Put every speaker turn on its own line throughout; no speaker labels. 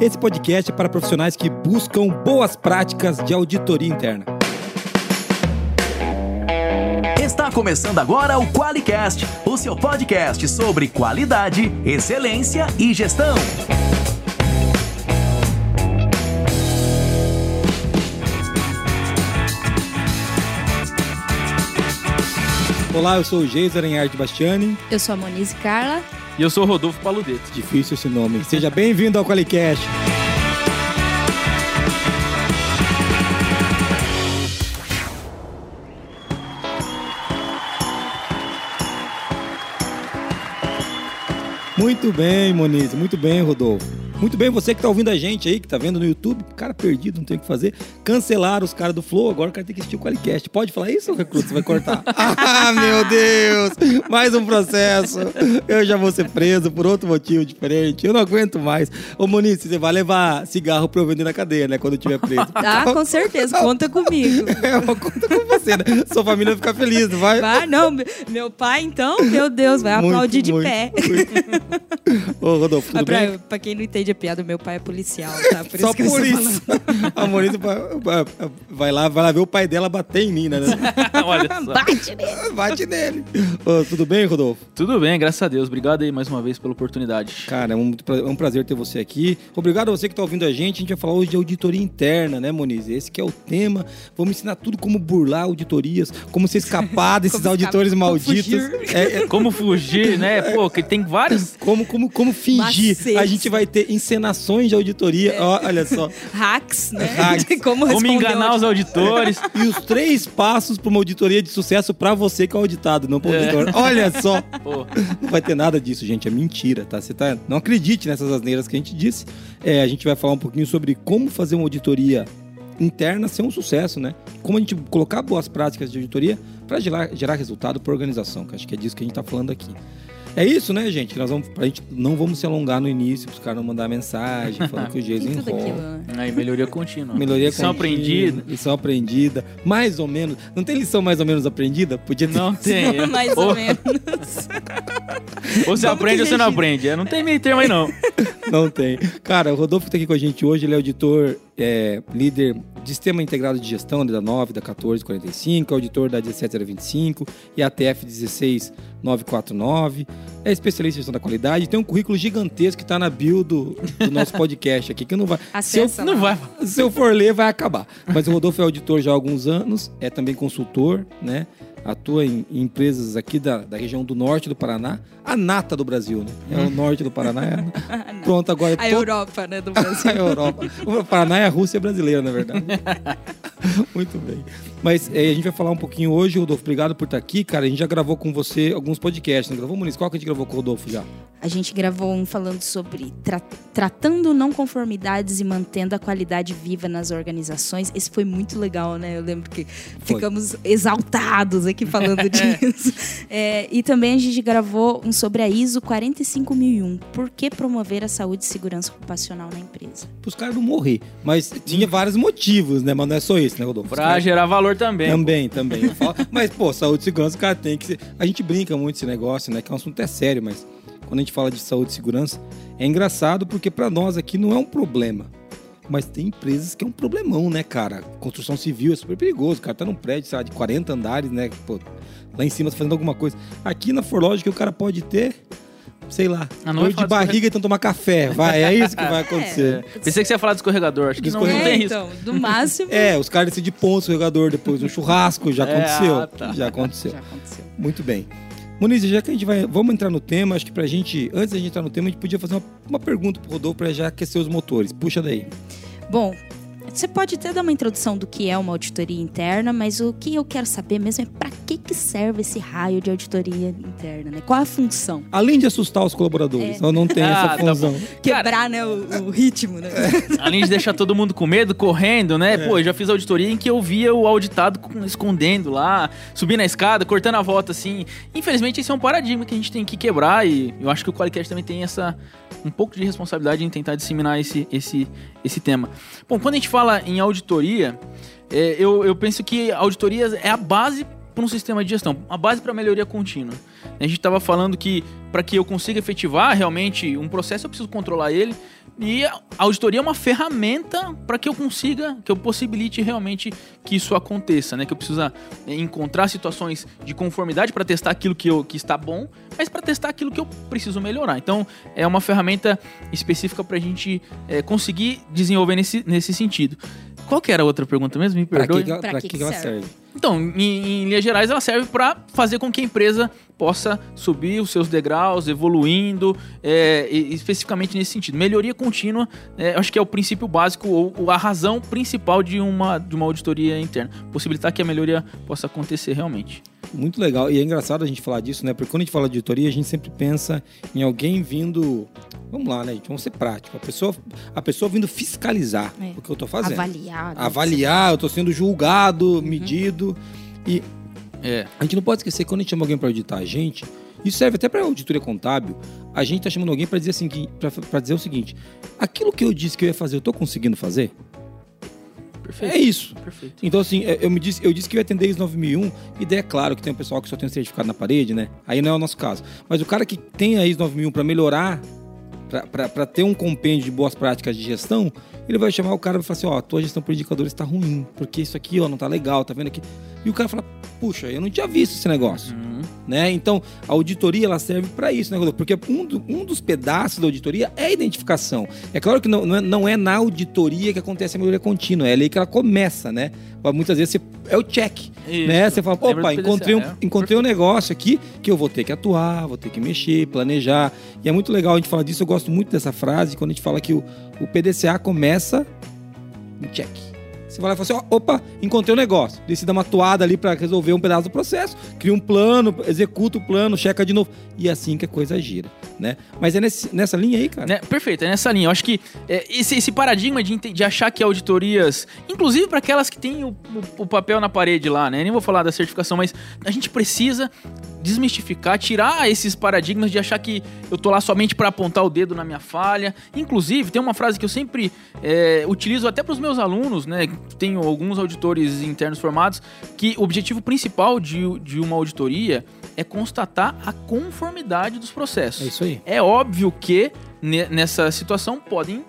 Esse podcast é para profissionais que buscam boas práticas de auditoria interna.
Está começando agora o QualiCast, o seu podcast sobre qualidade, excelência e gestão.
Olá, eu sou o Geiser Arte Bastiani.
Eu sou a Monize Carla.
E eu sou Rodolfo Paludeto.
Difícil esse nome. Seja bem-vindo ao Qualicast. Muito bem, Moniz. Muito bem, Rodolfo. Muito bem, você que tá ouvindo a gente aí, que tá vendo no YouTube, cara perdido, não tem o que fazer. Cancelaram os caras do Flow, agora o cara tem que assistir o Qualicast. Pode falar isso, Recruto? Você vai cortar. ah, meu Deus! Mais um processo. Eu já vou ser preso por outro motivo diferente. Eu não aguento mais. Ô, Moniz, você vai levar cigarro pra eu vender na cadeia, né? Quando eu tiver preso.
Ah, com certeza. Conta comigo.
É, conta com você, né? Sua família vai ficar feliz, não vai?
Vai, não. Meu pai, então, meu Deus, vai muito, aplaudir de muito, pé.
Muito. Ô, Rodolfo, tudo
pra,
bem?
Pra quem não entende a piada, meu pai é policial, tá?
Por Só isso por isso. A Moniz vai lá, vai lá ver o pai dela bater em mim, né?
Olha só. Bate nele.
Bate nele. Ô, tudo bem, Rodolfo?
Tudo bem, graças a Deus. Obrigado aí mais uma vez pela oportunidade.
Cara, é um, é um prazer ter você aqui. Obrigado a você que está ouvindo a gente. A gente vai falar hoje de auditoria interna, né, Moniz? Esse que é o tema. Vamos ensinar tudo como burlar auditorias, como se escapar desses auditores escapar, malditos.
Como fugir. É, é... como fugir, né? Pô, que tem vários.
Como, como, como fingir. Macete. A gente vai ter encenações de auditoria. É. Olha só.
Hacks, né?
Hacks.
como,
como enganar os auditores.
e os três passos para uma auditoria de sucesso para você que é auditado, não para o é. auditor. Olha só. Pô. Não vai ter nada disso, gente. É mentira, tá? Você tá... Não acredite nessas asneiras que a gente disse. É, a gente vai falar um pouquinho sobre como fazer uma auditoria interna ser um sucesso, né? Como a gente colocar boas práticas de auditoria para gerar, gerar resultado para a organização, que acho que é disso que a gente está falando aqui. É isso, né, gente? Que nós vamos, pra gente não vamos se alongar no início, para os caras não mandar mensagem, falando que o Jason enrola.
Aí, melhoria contínua.
Melhoria
lição
contínua.
aprendida.
Lição aprendida. Mais ou menos. Não tem lição mais ou menos aprendida? Podia ter.
Não tem.
Mais ou, ou menos.
ou você aprende ou você não aprende. É, não tem meio termo aí, não.
não tem. Cara, o Rodolfo está aqui com a gente hoje, ele é auditor, é, líder de Sistema Integrado de Gestão da 9, da 1445, auditor da 1725 e a TF 16 949. É especialista em gestão da qualidade. Tem um currículo gigantesco que está na bio do, do, nosso podcast aqui, que não vai. Se eu, não vai. Se eu for ler, vai acabar. Mas o Rodolfo é auditor já há alguns anos, é também consultor, né? Atua em, em empresas aqui da, da região do norte do Paraná a nata do Brasil, né? É o norte do Paraná. É... Pronto, agora...
A Europa, né, do Brasil.
a Europa. O Paraná é a Rússia brasileira, na verdade. Muito bem. Mas é, a gente vai falar um pouquinho hoje, Rodolfo. Obrigado por estar aqui, cara. A gente já gravou com você alguns podcasts. Não gravou, Muniz? Qual que a gente gravou com o Rodolfo já?
A gente gravou um falando sobre tra tratando não conformidades e mantendo a qualidade viva nas organizações. Esse foi muito legal, né? Eu lembro que foi. ficamos exaltados aqui falando disso. É, e também a gente gravou um sobre a ISO 45001. Por que promover a saúde e segurança ocupacional na empresa?
Para os caras não morrer. Mas tinha vários motivos, né? Mas não é só isso, né, Rodolfo?
Para gerar valor também.
Também, também. mas, pô, saúde e segurança, o cara tem que ser... A gente brinca muito esse negócio, né? Que é um assunto é sério, mas quando a gente fala de saúde e segurança, é engraçado porque para nós aqui não é um problema. Mas tem empresas que é um problemão, né, cara? Construção civil é super perigoso. O cara tá num prédio, sei lá, de 40 andares, né? Pô, lá em cima tá fazendo alguma coisa. Aqui na Forlogic o cara pode ter sei lá, ah, dor de barriga e então tomar café. Vai, é isso que vai acontecer.
É. Pensei que você ia falar de escorregador, acho que não, não tem então,
isso. Do máximo.
É, os caras decidem de ponto escorregador depois do churrasco, já é, aconteceu. Ah, tá. Já aconteceu. Já aconteceu. Muito bem. Muniz, já que a gente vai. Vamos entrar no tema, acho que pra gente, antes da gente entrar no tema, a gente podia fazer uma, uma pergunta pro Rodolfo pra já aquecer os motores. Puxa daí.
Bom, você pode até dar uma introdução do que é uma auditoria interna, mas o que eu quero saber mesmo é para que, que serve esse raio de auditoria interna, né? Qual a função?
Além de assustar os colaboradores, é. não tem ah, essa tá função. Tá
Quebrar, né, o, o, ritmo, né?
É. Além de deixar todo mundo com medo, correndo, né? É. Pô, eu já fiz auditoria em que eu via o auditado escondendo lá, subindo a escada, cortando a volta, assim. Infelizmente, esse é um paradigma que a gente tem que quebrar e eu acho que o Qualicast também tem essa um pouco de responsabilidade em tentar disseminar esse, esse, esse tema. Bom, quando a gente fala em auditoria, é, eu, eu penso que auditoria é a base para um sistema de gestão, a base para melhoria contínua. A gente estava falando que para que eu consiga efetivar realmente um processo, eu preciso controlar ele, E a auditoria é uma ferramenta para que eu consiga, que eu possibilite realmente que isso aconteça, né? Que eu precisa encontrar situações de conformidade para testar aquilo que, eu, que está bom, mas para testar aquilo que eu preciso melhorar. Então, é uma ferramenta específica para a gente é, conseguir desenvolver nesse, nesse sentido. Qual que era a outra pergunta mesmo? Me perdoe.
Pra que,
Pra
pra
que
que
que
ela
serve?
serve?
Então, em, em linhas gerais, ela serve para fazer com que a empresa possa subir os seus degraus, evoluindo, é, especificamente nesse sentido. Melhoria contínua, é, acho que é o princípio básico ou, ou a razão principal de uma, de uma auditoria interna. Possibilitar que a melhoria possa acontecer realmente.
Muito legal. E é engraçado a gente falar disso, né? Porque quando a gente fala de auditoria, a gente sempre pensa em alguém vindo. Vamos lá, né, gente? Vamos ser prático. A pessoa, a pessoa vindo fiscalizar
É.
o que eu tô fazendo.
Avaliar. né?
Avaliar, eu tô sendo julgado, medido. E
É.
a gente não pode esquecer que quando a gente chama alguém para auditar a gente, isso serve até para auditoria contábil. A gente tá chamando alguém para dizer assim, para dizer o seguinte: aquilo que eu disse que eu ia fazer, eu tô conseguindo fazer?
Perfeito.
É isso.
Perfeito.
Então, assim, é, eu, me disse, eu disse que eu ia atender ISO 9001, e daí é claro que tem um pessoal que só tem um certificado na parede, né? Aí não é o nosso caso. Mas o cara que tem a ISO 9001 para melhorar, para ter um compêndio de boas práticas de gestão, ele vai chamar o cara e vai falar assim: ó, a tua gestão por indicadores está ruim, porque isso aqui, ó, não tá legal, tá vendo aqui? E o cara fala: puxa, eu não tinha visto esse negócio.
Uhum.
Né? Então, a auditoria ela serve para isso, né, Rodolfo? Porque um, do- um dos pedaços da auditoria é a identificação. É claro que não, não, é, não é na auditoria que acontece a melhoria contínua, é ali que ela começa, né? Muitas vezes você, é o check,
Isso.
né? Você fala,
Lembra
opa, encontrei um,
é.
encontrei um negócio aqui que eu vou ter que atuar, vou ter que mexer, planejar. E é muito legal a gente falar disso, eu gosto muito dessa frase, quando a gente fala que o, o PDCA começa em check. Você vai lá e fala assim, ó, opa, encontrei um negócio. Dá uma atuada ali para resolver um pedaço do processo, cria um plano, executa o plano, checa de novo. E é assim que a coisa gira, né? Mas é nesse- nessa linha aí, cara.
Né? Perfeito, é nessa linha. Eu acho que é, esse, esse paradigma de, de achar que auditorias, inclusive para aquelas que têm o, o- o papel na parede lá, né? Nem vou falar da certificação, mas a gente precisa desmistificar, tirar esses paradigmas de achar que eu tô lá somente para apontar o dedo na minha falha. Inclusive, tem uma frase que eu sempre é, utilizo até para os meus alunos, né? Tenho alguns auditores internos formados, que o objetivo principal de, de uma auditoria é constatar a conformidade dos processos.
É isso aí.
É óbvio que ne- nessa situação podem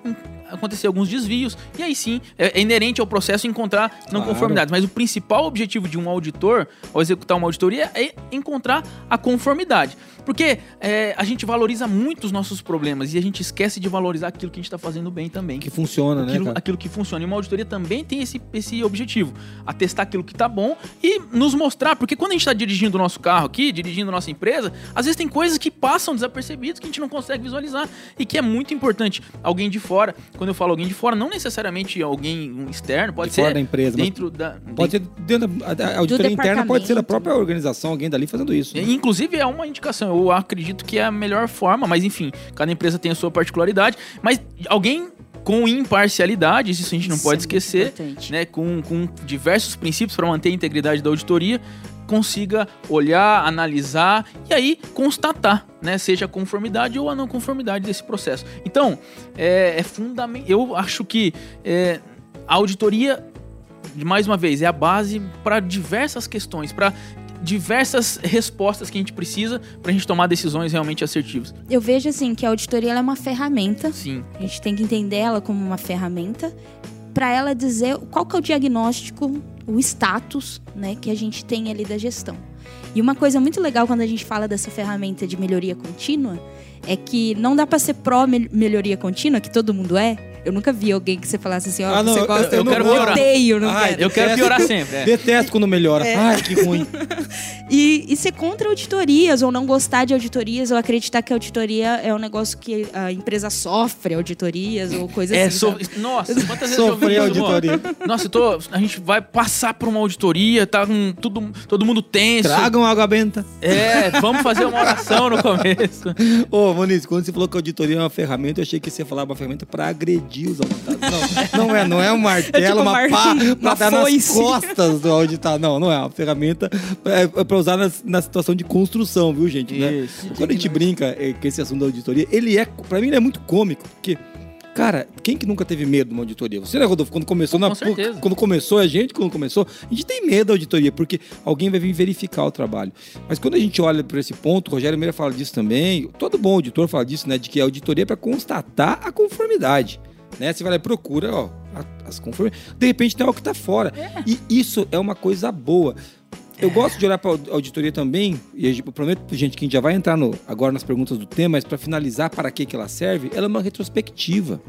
acontecer alguns desvios, e aí sim é, é inerente ao processo encontrar não
Claro.
conformidades. Mas o principal objetivo de um auditor, ao executar uma auditoria, é encontrar a conformidade. Porque é, a gente valoriza muito os nossos problemas e a gente esquece de valorizar aquilo que a gente está fazendo bem também.
Que funciona, né,
Aquilo,
cara?
aquilo que funciona. E uma auditoria também tem esse, esse objetivo: atestar aquilo que tá bom e nos mostrar. Porque quando a gente está dirigindo o nosso carro aqui, dirigindo a nossa empresa, às vezes tem coisas que passam desapercebidas que a gente não consegue visualizar. E que é muito importante. Alguém de fora, quando eu falo alguém de fora, não necessariamente alguém um externo, pode
De
ser
fora da empresa,
dentro da.
Pode ser dentro da a auditoria interna, pode ser da própria organização, alguém dali fazendo isso. né?
E, Inclusive é uma indicação, eu acredito que é a melhor forma, mas enfim, cada empresa tem a sua particularidade, mas alguém com imparcialidade, isso a gente não
Isso
pode
é
esquecer,
importante.
né, com, com diversos princípios para manter a integridade da auditoria, consiga olhar, analisar e aí constatar, né, seja a conformidade ou a não conformidade desse processo. Então, é, é fundamental. Eu acho que é, a auditoria, mais uma vez, é a base para diversas questões, para diversas respostas que a gente precisa para a gente tomar decisões realmente assertivas.
Eu vejo assim que a auditoria é uma ferramenta.
Sim.
A gente tem que entender ela como uma ferramenta para ela dizer qual que é o diagnóstico, o status, né, que a gente tem ali da gestão. E uma coisa muito legal quando a gente fala dessa ferramenta de melhoria contínua é que não dá para ser pró mel- melhoria contínua, que todo mundo é. Eu nunca vi alguém que você falasse assim, ó,
Ah, não,
você
eu-
gosta,
eu
eu,
não
não
vou.
odeio, não
Ai,
quero.
Eu quero piorar sempre. é.
Detesto quando melhora. Ai, que ruim.
E, e ser contra auditorias, ou não gostar de auditorias, ou acreditar que a auditoria é um negócio que a empresa sofre auditorias, ou coisa
É,
assim.
so- nossa, quantas vezes eu
Sofrer
isso,
auditoria.
amor? Nossa, eu tô, a gente vai passar por uma auditoria, tá com tudo, todo mundo tenso.
Tragam água benta.
É, vamos fazer uma oração no começo.
Ô, Moniz, quando você falou que a auditoria é uma ferramenta, eu achei que você ia falar uma ferramenta pra agredir os auditados. Não, não é, não é um martelo,
É tipo
uma
mar-
pá pra
uma
dar nas
foice.
costas do auditado. Não, não é uma ferramenta é, é pra usar nas- na situação de construção, viu, gente? né?
Isso.
Quando a gente brinca é, com esse assunto da auditoria, ele é, pra mim, ele é muito cômico, porque Cara, quem que nunca teve medo de uma auditoria? Você, né, Rodolfo? Quando começou,
Com
na,
certeza.
quando começou a gente, quando começou, a gente tem medo da auditoria, porque alguém vai vir verificar o trabalho. Mas quando a gente olha por esse ponto, o Rogério Meira fala disso também, todo bom auditor fala disso, né? De que a auditoria é para constatar a conformidade. Né? Você vai lá e procura, ó, as conformidades. De repente tem algo que tá fora. E isso é uma coisa boa. Eu gosto de olhar para a auditoria também, e eu prometo pra gente que a gente já vai entrar no- agora nas perguntas do tema, mas para finalizar para que, que ela serve, ela é uma retrospectiva.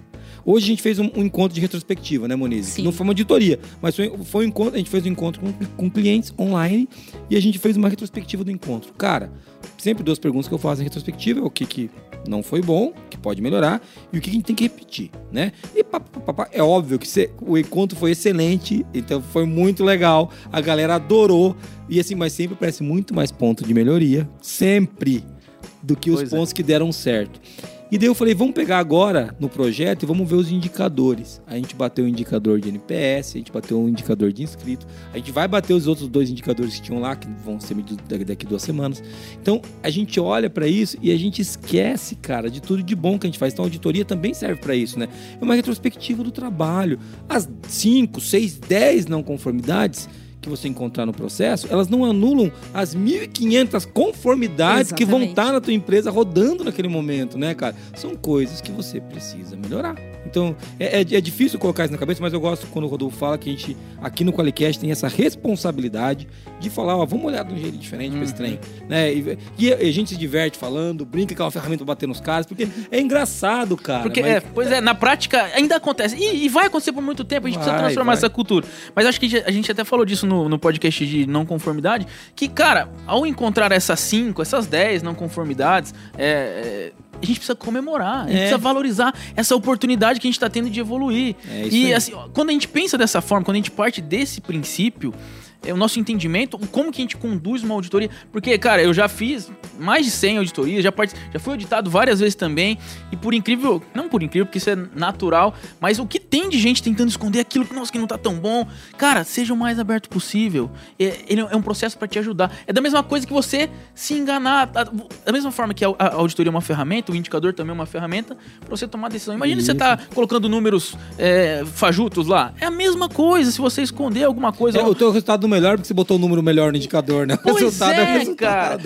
Hoje a gente fez um, um encontro de retrospectiva, né, Monize? Que
Sim.
não foi uma auditoria, mas foi, foi um encontro, a gente fez um encontro com, com clientes online e a gente fez uma retrospectiva do encontro. Cara, sempre duas perguntas que eu faço em retrospectiva, é o que, que não foi bom, que pode melhorar, e o que a gente tem que repetir, né? E pá, pá, pá, é óbvio que cê- o encontro foi excelente, então foi muito legal, a galera adorou, e assim, mas sempre parece muito mais ponto de melhoria, sempre, do que os
Pois é.
pontos que deram certo. E daí eu falei, vamos pegar agora no projeto e vamos ver os indicadores. A gente bateu o indicador de NPS, a gente bateu o indicador de inscrito, a gente vai bater os outros dois indicadores que tinham lá, que vão ser medidos daqui- duas semanas. Então a gente olha para isso e a gente esquece, cara, de tudo de bom que a gente faz. Então a auditoria também serve para isso, né? É uma retrospectiva do trabalho. As 5, 6, 10 não conformidades que você encontrar no processo, elas não anulam as 1.500 conformidades que vão
Exatamente.
estar na tua empresa rodando naquele momento, né, cara? São coisas que você precisa melhorar. Então, é, é- é difícil colocar isso na cabeça, mas eu gosto quando o Rodolfo fala que a gente, aqui no Qualicast, tem essa responsabilidade de falar, ó, vamos olhar de um jeito diferente pra esse trem, né? E, e a gente se diverte falando, brinca com uma ferramenta pra bater nos caras, porque é engraçado, cara.
Porque,
mas-
é, pois é, na prática ainda acontece. E, e vai acontecer por muito tempo, a gente precisa
Vai,
transformar
vai.
essa cultura. Mas acho que a gente até falou disso no, no podcast de não conformidade, que, cara, ao encontrar essas cinco, essas 10 não conformidades, é, é, a gente precisa comemorar, a gente
É.
precisa valorizar essa oportunidade que a gente tá tendo de evoluir.
É
e
aí.
assim, quando a gente pensa dessa forma, quando a gente parte desse princípio, o nosso entendimento, como que a gente conduz uma auditoria. Porque, cara, eu já fiz mais de 100 auditorias, já, part... já fui auditado várias vezes também. E por incrível, não por incrível, porque isso é natural, mas o que tem de gente tentando esconder aquilo que, nossa, que não tá tão bom, cara, seja o mais aberto possível. É, ele é um processo para te ajudar. É da mesma coisa que você se enganar. Da mesma forma que a, a auditoria é uma ferramenta, o indicador também é uma ferramenta para você tomar decisão. Imagina você tá colocando números é, fajutos lá. É a mesma coisa se você esconder alguma coisa.
É, o teu resultado melhor porque você botou o número melhor no indicador, né? O
Pois
resultado
é,
o resultado.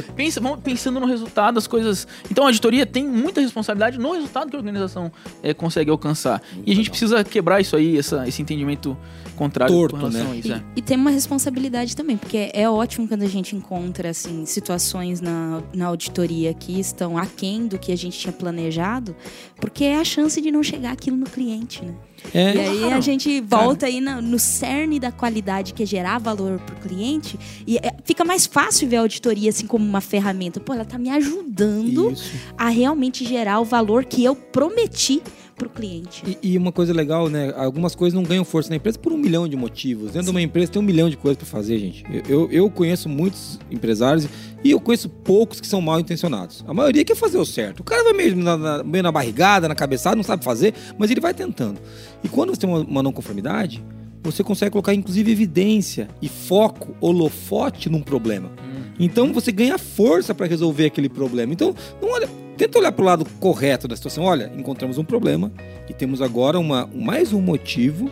cara. Pensa, vamos pensando no resultado, as coisas. Então a auditoria tem muita responsabilidade no resultado que a organização eh, consegue alcançar. e a gente precisa quebrar isso aí, essa- esse entendimento contrário
Torto,
com relação
né?
a isso.
E,
é.
e tem uma responsabilidade também, porque é ótimo quando a gente encontra assim situações na, na auditoria que estão aquém do que a gente tinha planejado, porque é a chance de não chegar aquilo no cliente, né?
É,
E aí a gente volta aí na- no cerne da qualidade que é gerar valor pro cliente e é- fica mais fácil ver a auditoria assim como uma ferramenta. Pô, ela tá me ajudando
Isso.
a realmente gerar o valor que eu prometi pro cliente.
E, e uma coisa legal, né? Algumas coisas não ganham força na empresa por um milhão de motivos. Dentro de uma empresa tem um milhão de coisas pra fazer, gente. Eu, eu, eu conheço muitos empresários e eu conheço poucos que são mal intencionados. A maioria quer fazer o certo. O cara vai meio na, na- meio na barrigada, na cabeçada, não sabe fazer, mas ele vai tentando. E quando você tem uma, uma não conformidade, você consegue colocar inclusive evidência e foco, holofote num problema. Então você ganha força para resolver aquele problema. Então, não olha, tenta olhar para o lado correto da situação. Olha, encontramos um problema e temos agora uma, mais um motivo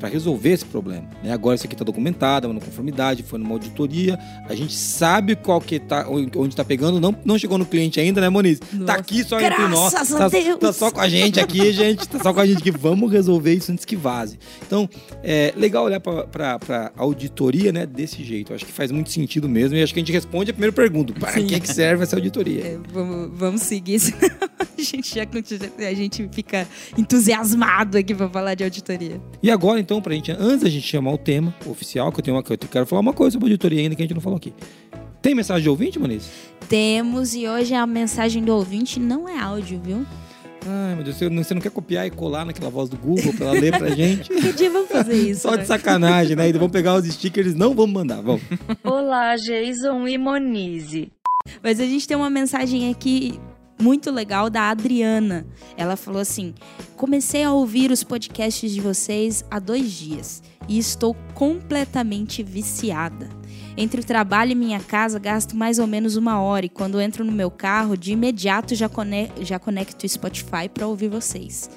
para resolver esse problema. né? Agora isso aqui está documentado, é uma conformidade, foi numa auditoria, a gente sabe qual que tá, onde está pegando, não, não chegou no cliente ainda, né, Moniz? Tá
Nossa.
aqui só entre nós,
Graças a
tá,
Deus.
tá só com a gente aqui, gente, tá só com a gente que vamos resolver isso antes que vaze. Então, é legal olhar para auditoria, né, desse jeito. Acho que faz muito sentido mesmo e acho que a gente responde a primeira pergunta: para
Sim.
que, que serve essa auditoria?
É, vamos, vamos seguir, senão a gente já a gente fica entusiasmado aqui pra falar de auditoria.
E agora, então, pra gente, antes da gente chamar o tema oficial, que eu tenho uma, que eu quero falar uma coisa sobre auditoria ainda que a gente não falou aqui. Tem mensagem de ouvinte, Moniz?
Temos, e hoje a mensagem do ouvinte não é áudio, viu?
Ai, meu Deus, você não, você não quer copiar e colar naquela voz do Google pra ela ler pra gente?
Que dia vamos fazer isso?
Só
né?
de sacanagem, né? Vamos pegar os stickers, não vamos mandar, vamos.
Olá, Jason e Monize.
Mas a gente tem uma mensagem aqui muito legal da Adriana. Ela falou assim: comecei a ouvir os podcasts de vocês há dois dias e estou completamente viciada. Entre o trabalho e minha casa, gasto mais ou menos uma hora. E quando entro no meu carro, de imediato já, cone já conecto o Spotify para ouvir vocês.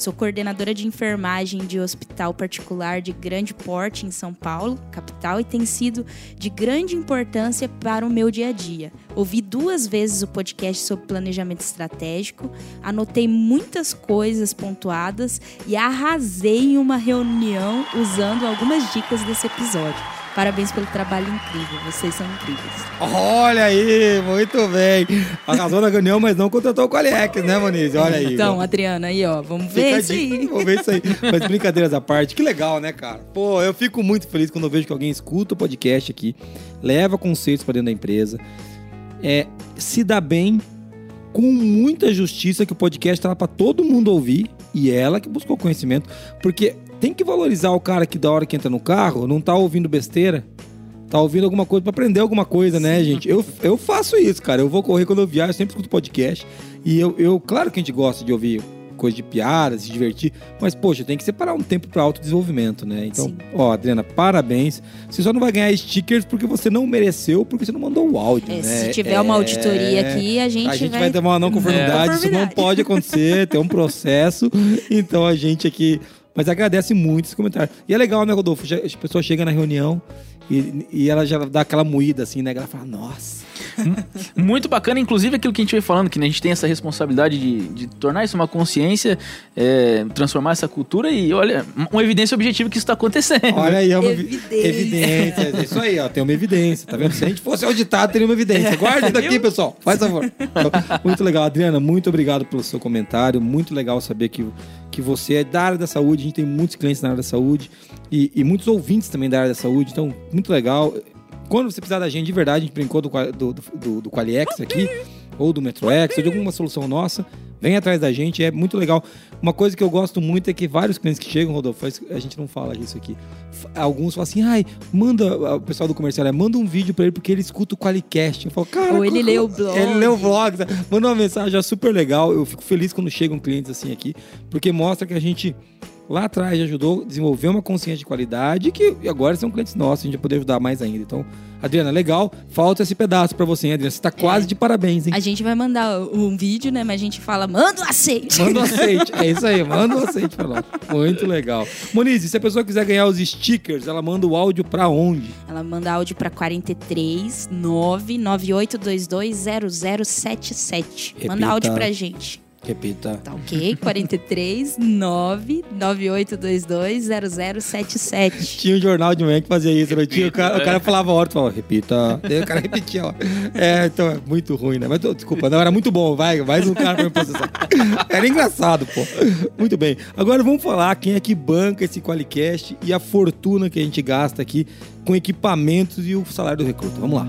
Sou coordenadora de enfermagem de hospital particular de grande porte em São Paulo, capital, e tem sido de grande importância para o meu dia a dia. Ouvi duas vezes o podcast sobre planejamento estratégico, anotei muitas coisas pontuadas e arrasei em uma reunião usando algumas dicas desse episódio. Parabéns pelo trabalho incrível. Vocês são incríveis.
Olha aí, muito bem. Arrasou na reunião, mas não contratou o Qualiex, né, Moniz? Olha aí.
Então, Adriana, aí, ó, vamos ver isso aí.
Vamos ver isso aí. Mas brincadeiras à parte, que legal, né, cara? Pô, eu fico muito feliz quando eu vejo que alguém escuta o podcast aqui, leva conceitos para dentro da empresa, é, se dá bem com muita justiça que o podcast tá lá para todo mundo ouvir e ela que buscou conhecimento, porque tem que valorizar o cara que da hora que entra no carro não tá ouvindo besteira. Tá ouvindo alguma coisa para aprender alguma coisa, né, gente? Eu, eu faço isso, cara. Eu vou correr quando eu viajo, eu sempre escuto podcast. E eu, eu, claro que a gente gosta de ouvir coisa de piada, se divertir. Mas, poxa, tem que separar um tempo para autodesenvolvimento, né? Então, Sim. ó, Adriana, parabéns. Você só não vai ganhar stickers porque você não mereceu, porque você não mandou o áudio,
é,
né?
Se tiver é... uma auditoria aqui, a gente,
a gente vai... vai ter uma não conformidade. É. Isso não pode acontecer, tem um processo. Então, a gente aqui mas agradece muito esse comentário. E é legal, né, Rodolfo? As pessoas chegam na reunião e, e ela já dá aquela moída assim, né? Ela fala, nossa.
Muito bacana, inclusive aquilo que a gente veio falando, que a gente tem essa responsabilidade de, de tornar isso uma consciência, é, transformar essa cultura e olha, uma evidência objetiva que isso está acontecendo.
Olha aí, é uma evidência. evidência. É isso aí, ó, tem uma evidência, tá vendo? Se a gente fosse auditado, teria uma evidência. Guarde isso daqui, pessoal, faz favor. Muito legal, Adriana, muito obrigado pelo seu comentário, muito legal saber que, que você é da área da saúde, a gente tem muitos clientes na área da saúde e, e muitos ouvintes também da área da saúde, então, muito legal. Quando você precisar da gente de verdade, a gente brincou do, do, do, do Qualiex aqui, ou do MetroX, ou de alguma solução nossa, vem atrás da gente, é muito legal. Uma coisa que eu gosto muito é que vários clientes que chegam, Rodolfo, a gente não fala isso aqui. Alguns falam assim, ai, manda, o pessoal do comercial, é, manda um vídeo pra ele porque ele escuta o Qualicast. Eu falo, cara.
Ou ele lê o blog.
Ele lê o blog, manda uma mensagem é super legal. Eu fico feliz quando chegam clientes assim aqui, porque mostra que a gente lá atrás ajudou a desenvolver uma consciência de qualidade que agora são clientes nossos, a gente vai poder ajudar mais ainda. Então, Adriana, legal. Falta esse pedaço para você, hein, Adriana? Você tá quase é. de parabéns, hein?
A gente vai mandar um vídeo, né? Mas a gente fala, manda o aceite.
Manda o aceite. É isso aí, manda o aceite pra nós. Muito legal. Moniz, se a pessoa quiser ganhar os stickers, ela manda o áudio para onde?
Ela manda áudio para 43 99822 0077. Manda áudio pra gente.
Repita.
Tá ok? 43 99822 0077.
Tinha um jornal de manhã que fazia isso, não tinha? O cara, o cara falava a hora, falava, repita. Daí o cara repetia, ó. É, então é muito ruim, né? Mas desculpa, não, era muito bom. Vai, mais um cara pra me processar. Era engraçado, pô. Muito bem. Agora vamos falar quem é que banca esse Qualicast e a fortuna que a gente gasta aqui com equipamentos e o salário do recruta. Vamos lá.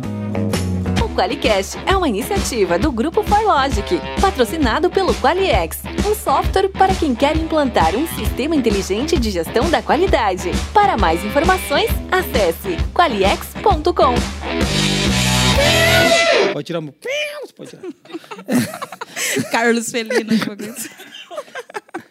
QualiCast é uma iniciativa do Grupo ForLogic, patrocinado pelo QualiX, um software para quem quer implantar um sistema inteligente de gestão da qualidade. Para mais informações, acesse qualiex.com.
Pode tirar um... Pode tirar.
Carlos Felino.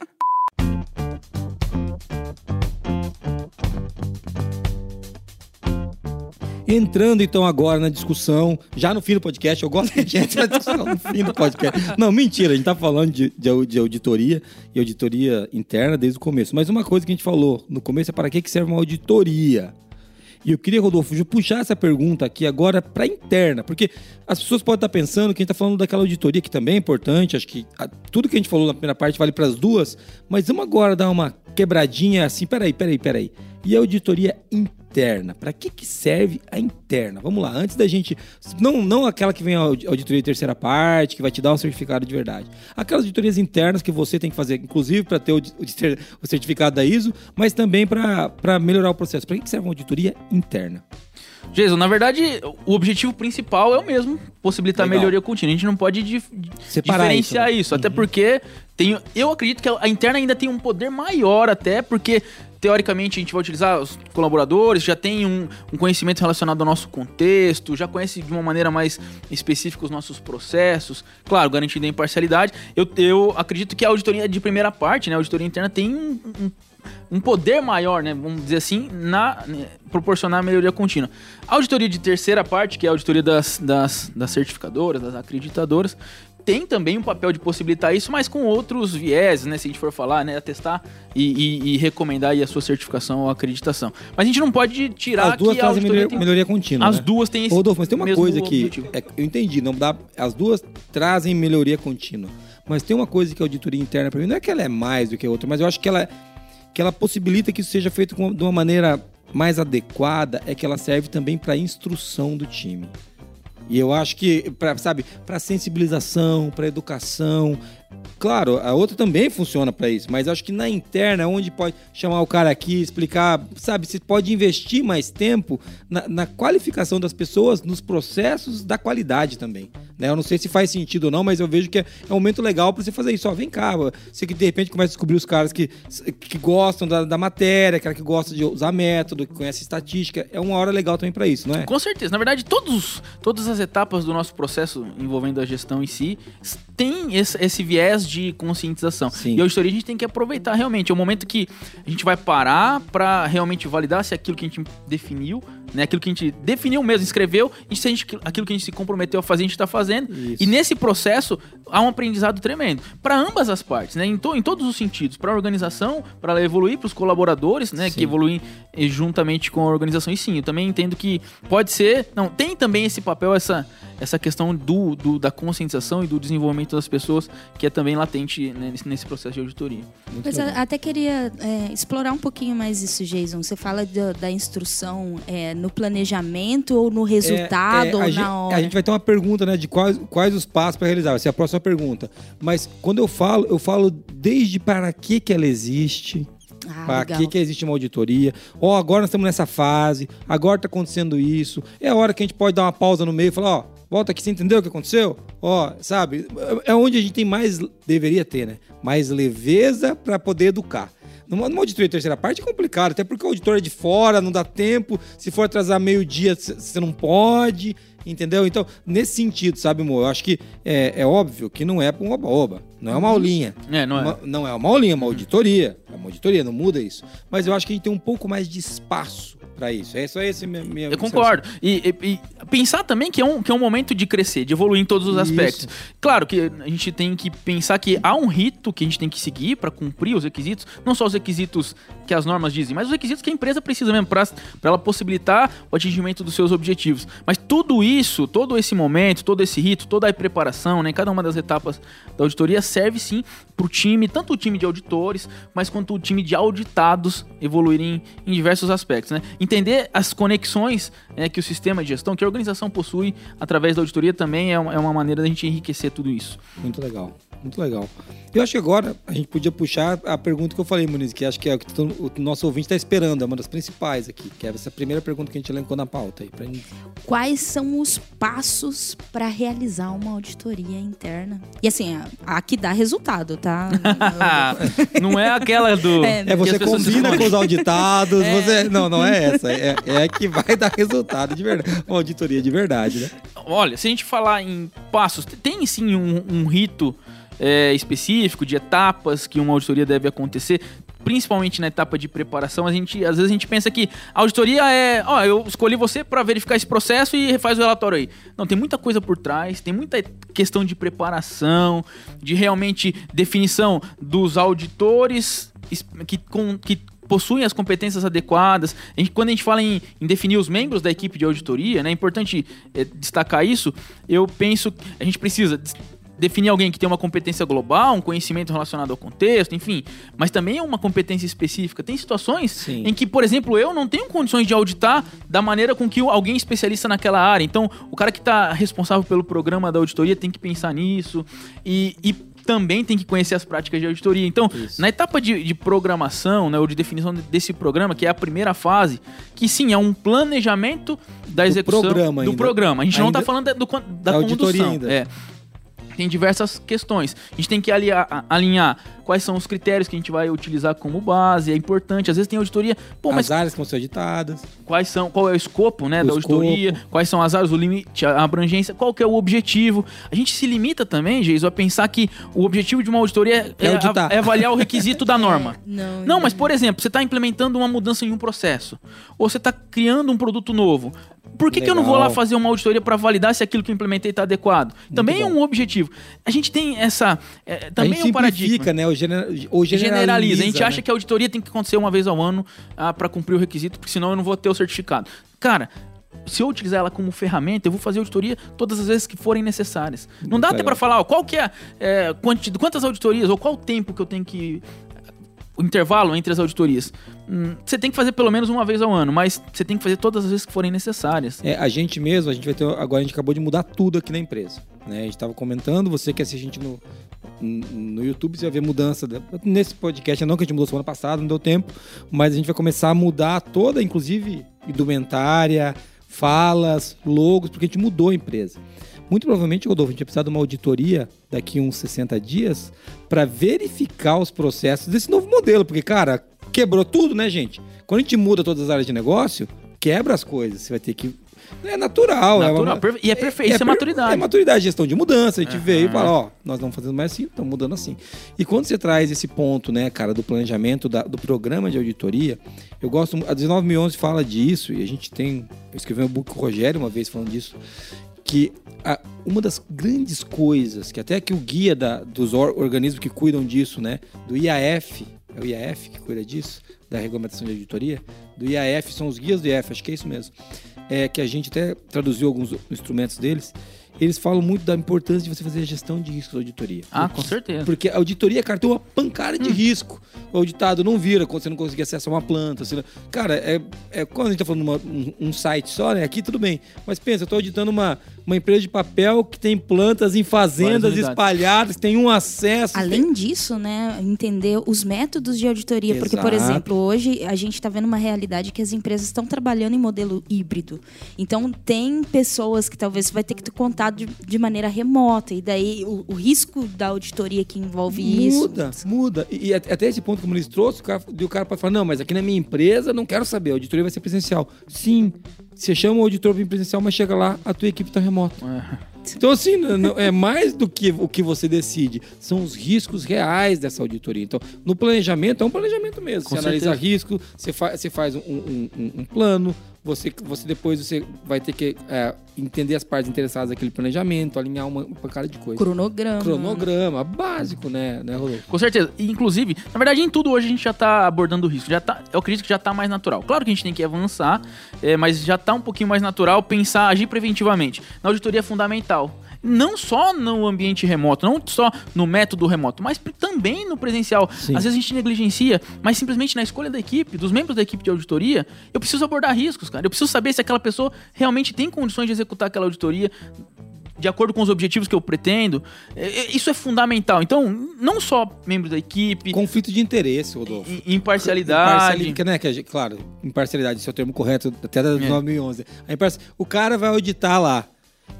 Entrando então agora na discussão, já no fim do podcast, eu gosto que a gente na discussão no fim do podcast. Não, mentira, a gente tá falando de, de, de, auditoria e auditoria interna desde o começo. Mas uma coisa que a gente falou no começo é para que, serve uma auditoria? E eu queria, Rodolfo, puxar essa pergunta aqui agora para interna, porque as pessoas podem estar pensando que a gente está falando daquela auditoria que também é importante, acho que tudo que a gente falou na primeira parte vale para as duas, mas vamos agora dar uma quebradinha assim, peraí, peraí, peraí. E a auditoria interna? Interna. Para que, que serve a interna? Vamos lá, antes da gente. Não, não aquela que vem a auditoria de terceira parte, que vai te dar um certificado de verdade. Aquelas auditorias internas que você tem que fazer, inclusive para ter o, o, certificado da ISO, mas também para melhorar o processo. Para que, que serve uma auditoria interna?
Jason, na verdade, o objetivo principal é o mesmo, possibilitar Legal. melhoria contínua. A gente não pode dif Separar diferenciar isso, né? isso uhum. até porque tem, eu acredito que a interna ainda tem um poder maior até, porque teoricamente a gente vai utilizar os colaboradores, já tem um, um, conhecimento relacionado ao nosso contexto, já conhece de uma maneira mais específica os nossos processos, claro, garantindo a imparcialidade. Eu, eu acredito que a auditoria de primeira parte, né, a auditoria interna tem um, um um poder maior, né, vamos dizer assim, na né, proporcionar melhoria contínua. A auditoria de terceira parte, que é a auditoria das, das, das certificadoras, das acreditadoras, tem também um papel de possibilitar isso, mas com outros viés, né? Se a gente for falar, né? Atestar e, e, e recomendar aí a sua certificação ou acreditação. Mas a gente não pode tirar
As duas
que
trazem melhoria,
tem-
melhoria contínua.
As
né?
duas têm esse
Rodolfo, mas tem uma coisa que é, eu entendi, não dá, as duas trazem melhoria contínua. Mas tem uma coisa que a auditoria interna para mim não é que ela é mais do que a outra, mas eu acho que ela que ela possibilita que isso seja feito de uma maneira mais adequada, é que ela serve também para instrução do time. E eu acho que, pra, sabe, para sensibilização, para educação. Claro, a outra também funciona para isso, mas acho que na interna, onde pode chamar o cara aqui, explicar, sabe, você pode investir mais tempo na, na qualificação das pessoas, nos processos da qualidade também. Né? Eu não sei se faz sentido ou não, mas eu vejo que é, é um momento legal para você fazer isso. Ó, vem cá, você que de repente começa a descobrir os caras que, que gostam da, da matéria, cara que gosta de usar método, que conhece estatística. É uma hora legal também para isso, não é?
Com certeza. Na verdade, todos, todas as etapas do nosso processo envolvendo a gestão em si tem esse, esse viés de conscientização.
Sim.
E a auditoria a gente tem que aproveitar realmente. É o momento que a gente vai parar para realmente validar se aquilo que a gente definiu, né, aquilo que a gente definiu mesmo, escreveu, e se a gente, aquilo que a gente se comprometeu a fazer, a gente está fazendo.
Isso.
E nesse processo há um aprendizado tremendo para ambas as partes, né, em, to- em todos os sentidos, para a organização, para ela evoluir, para os colaboradores, né,
Sim.
que evoluem eh, juntamente com a organização. E sim, eu também entendo que pode ser, não, tem também esse papel, essa, essa questão do, do- da conscientização e do desenvolvimento das pessoas, que é também latente né, nesse, nesse processo de auditoria.
Muito
Mas
legal.
a- até queria é, explorar um pouquinho mais isso, Jason. Você fala da- da instrução é, no planejamento ou no resultado
É, é,
ou na
gente,
hora?
A gente vai ter uma pergunta, né, de quais, quais os passos para realizar. Vai ser a próxima pergunta. Mas quando eu falo, eu falo desde para que que ela existe,
Ah,
para que que existe uma auditoria. Ó, agora nós estamos nessa fase, agora está acontecendo isso. É a hora que a gente pode dar uma pausa no meio e falar, ó, volta aqui, você entendeu o que aconteceu? Ó, sabe? É onde a gente tem mais, deveria ter, né? Mais leveza para poder educar. Numa, numa auditoria de terceira parte é complicado, até porque o auditor é de fora, não dá tempo. Se for atrasar meio-dia, você não pode, entendeu? Então, nesse sentido, sabe, amor? Eu acho que é, é óbvio que não é para um oba-oba, não é uma aulinha.
É, não é?
Uma- não é uma aulinha, é uma auditoria. É uma auditoria, não muda isso. Mas eu acho que a gente tem um pouco mais de espaço para isso. É só esse minha
Eu concordo. E, e- e pensar também que é, um, que é um momento de crescer, de evoluir em todos os
Isso.
aspectos. Claro que a gente tem que pensar que há um rito que a gente tem que seguir para cumprir os requisitos, não só os requisitos que as normas dizem, mas os requisitos que a empresa precisa mesmo para ela possibilitar o atingimento dos seus objetivos. Mas tudo isso, todo esse momento, todo esse rito, toda a preparação, né, cada uma das etapas da auditoria serve sim para o time, tanto o time de auditores, mas quanto o time de auditados evoluírem em diversos aspectos, né? Entender as conexões né, que o sistema de gestão, que a organização possui através da auditoria também é uma, é uma maneira da gente enriquecer tudo isso.
Muito legal. Muito legal. Eu acho que agora a gente podia puxar a pergunta que eu falei, Muniz, que acho que é o que o nosso ouvinte está esperando, é uma das principais aqui, que é essa primeira pergunta que a gente elencou na pauta aí. Pra gente...
Quais são os passos para realizar uma auditoria interna? E assim, a, a que dá resultado, tá?
não é aquela do.
É,
É, você combina com os auditados, você. Não, não é essa. É, é a que vai dar resultado de verdade. Uma auditoria de verdade, né?
Olha, se a gente falar em passos, tem sim um, um rito é, específico de etapas que uma auditoria deve acontecer, principalmente na etapa de preparação. A gente, às vezes a gente pensa que a auditoria é, ó, eu escolhi você para verificar esse processo e faz o relatório aí. Não, tem muita coisa por trás, tem muita questão de preparação, de realmente definição dos auditores es- que, com, que possuem as competências adequadas. A gente- quando a gente fala em, em definir os membros da equipe de auditoria, né, é importante é, destacar isso. Eu penso que a gente precisa definir alguém que tem uma competência global, um conhecimento relacionado ao contexto, enfim, mas também é uma competência específica. Tem situações
Sim.
em que, por exemplo, eu não tenho condições de auditar da maneira com que alguém especialista naquela área. Então, o cara que está responsável pelo programa da auditoria tem que pensar nisso e, e também tem que conhecer as práticas de auditoria. Então,
Isso.
na etapa de, de programação, né, ou de definição desse programa, que é a primeira fase, que sim, é um planejamento da execução
programa
do
ainda.
programa. A gente não
Ainda-
está falando da, do, da
da auditoria
condução.
ainda.
É. Tem diversas questões. A gente tem que aliar- alinhar quais são os critérios que a gente vai utilizar como base. É importante. Às vezes tem auditoria. Pô, mas
As áreas que vão ser auditadas.
quais são, qual é o escopo, né,
O
da auditoria,
escopo.
quais são as áreas, o limite, a abrangência, qual que é o objetivo. A gente se limita também, Geis, a pensar que o objetivo de uma auditoria
É
é, é avaliar o requisito da norma.
Não,
Não, mas por exemplo, você está implementando uma mudança em um processo, ou você está criando um produto novo. Por que, que eu não vou lá fazer uma auditoria para validar se aquilo que eu implementei está adequado? Também é um objetivo. A gente tem essa. é,
a
também
gente
é um paradigma.
né? O, gener... o generaliza.
generaliza. A gente
né?
acha que a auditoria tem que acontecer uma vez ao ano ah, para cumprir o requisito, porque senão eu não vou ter o certificado. Cara, se eu utilizar ela como ferramenta, eu vou fazer auditoria todas as vezes que forem necessárias. Não dá até para falar ó, qual que é, é quantas auditorias ou qual o tempo que eu tenho que o intervalo entre as auditorias. Hum, você tem que fazer pelo menos uma vez ao ano, mas você tem que fazer todas as vezes que forem necessárias.
É, a gente mesmo, a gente vai ter. Agora a gente acabou de mudar tudo aqui na empresa. Né? A gente estava comentando, você que assiste a gente no, no YouTube, você vai ver mudança. da- Nesse podcast, não que a gente mudou semana passada, não deu tempo, mas a gente vai começar a mudar toda, inclusive, indumentária, falas, logos, porque a gente mudou a empresa. Muito provavelmente, Rodolfo, a gente vai precisar de uma auditoria daqui uns 60 dias para verificar os processos desse novo modelo, porque, cara, quebrou tudo, né, gente? Quando a gente muda todas as áreas de negócio, quebra as coisas. Você vai ter que. É natural. é
Natural,
uma-
perfe- e é perfeito, isso é
per-
maturidade.
É maturidade, gestão de mudança. A gente
Aham.
veio e fala, ó, nós não fazendo mais assim, estamos mudando assim. E quando você traz esse ponto, né, cara, do planejamento, da- do programa de auditoria, eu gosto, a 1911 fala disso, e a gente tem, eu escrevi um book com o Rogério uma vez falando disso, que a- uma das grandes coisas, que até que o guia da- dos or- organismos que cuidam disso, né, do IAF, é o IAF que cuida disso, da regulamentação de auditoria, do IAF, são os guias do IAF, acho que é isso mesmo, é, que a gente até traduziu alguns instrumentos deles, eles falam muito da importância de você fazer a gestão de riscos da auditoria.
Ah,
Porque-
com certeza.
Porque a auditoria, cara, tem uma pancada de risco. O auditado não vira quando você não conseguir acessar uma planta. não- Cara, é, é- quando a gente tá falando de uma- um, um site só, né? Aqui tudo bem. Mas pensa, eu tô auditando uma, uma empresa de papel que tem plantas em fazendas espalhadas, tem um acesso.
Além disso, né, entender os métodos de auditoria. Porque, por
Exato.
exemplo, hoje a gente está vendo uma realidade que as empresas estão trabalhando em modelo híbrido. Então, tem pessoas que talvez você vai ter que ter contato de, de maneira remota. E daí o, o risco da auditoria que envolve isso.
Muda, muda. E, e até esse ponto, como eles trouxeram, o cara, e o cara pode falar: não, mas aqui na minha empresa não quero saber, a auditoria vai ser presencial. Sim, você chama o auditor para presencial, mas chega lá, a tua equipe tá remota. Então, assim, não- não- é mais do que o que você decide, são os riscos reais dessa auditoria. Então, no planejamento, é um planejamento mesmo.
Com
você analisa
certeza.
risco, você, fa você faz um, um- um- um plano, você, você depois você vai ter que é, entender as partes interessadas daquele planejamento, alinhar uma, uma cara de coisa.
Cronograma.
Cronograma, básico, né, né Rodolfo?
Com certeza. E, inclusive, na verdade, em tudo hoje a gente já tá abordando o risco. Já tá, eu acredito que já tá mais natural. Claro que a gente tem que avançar, é, mas já tá um pouquinho mais natural pensar, agir preventivamente. Na auditoria é fundamental. Não só no ambiente remoto, não só no método remoto, mas também no presencial.
Sim.
Às vezes a gente negligencia, mas simplesmente na escolha da equipe, dos membros da equipe de auditoria, eu preciso abordar riscos, cara. Eu preciso saber se aquela pessoa realmente tem condições de executar aquela auditoria de acordo com os objetivos que eu pretendo. É, é, Isso é fundamental. Então, não só membros da equipe,
Conflito de interesse, Rodolfo.
imparcialidade.
Imparcialidade, né, que claro, imparcialidade, esse é o termo correto até da
É.
2011. A imparci- O cara vai auditar lá.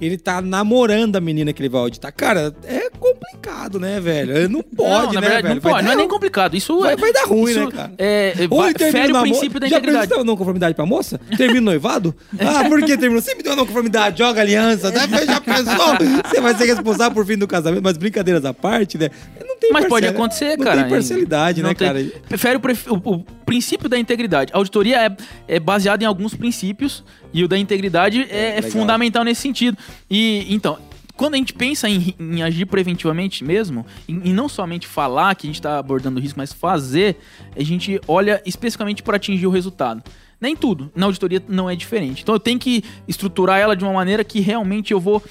Ele tá namorando a menina que ele vai auditar. Cara, é complicado, né, velho? Não pode,
não, na
né,
verdade,
velho?
não
Vai
pode. Não é nem complicado. Isso
Vai,
é-
vai dar ruim,
isso
né, cara?
É, é,
Ou
vai-
ele termina
fere o princípio da
Já
integridade.
apresentou não conformidade pra moça? Termina noivado? Ah, por que terminou? Você me deu não conformidade, joga aliança. Né? Já pensou? Você vai ser responsável por fim do casamento, mas brincadeiras à parte, né? Não
Mas pode acontecer,
não
cara.
Tem parcialidade,
Não
né,
tem-
cara?
Prefere o, pref- o- o princípio da integridade. A auditoria é, é baseada em alguns princípios e o da integridade é, é
legal.
fundamental nesse sentido. E então. Quando a gente pensa em, em agir preventivamente mesmo, em, em não somente falar que a gente está abordando o risco, mas fazer, a gente olha especificamente para atingir o resultado. Nem tudo. Na auditoria não é diferente. Então eu tenho que estruturar ela de uma maneira que realmente eu vou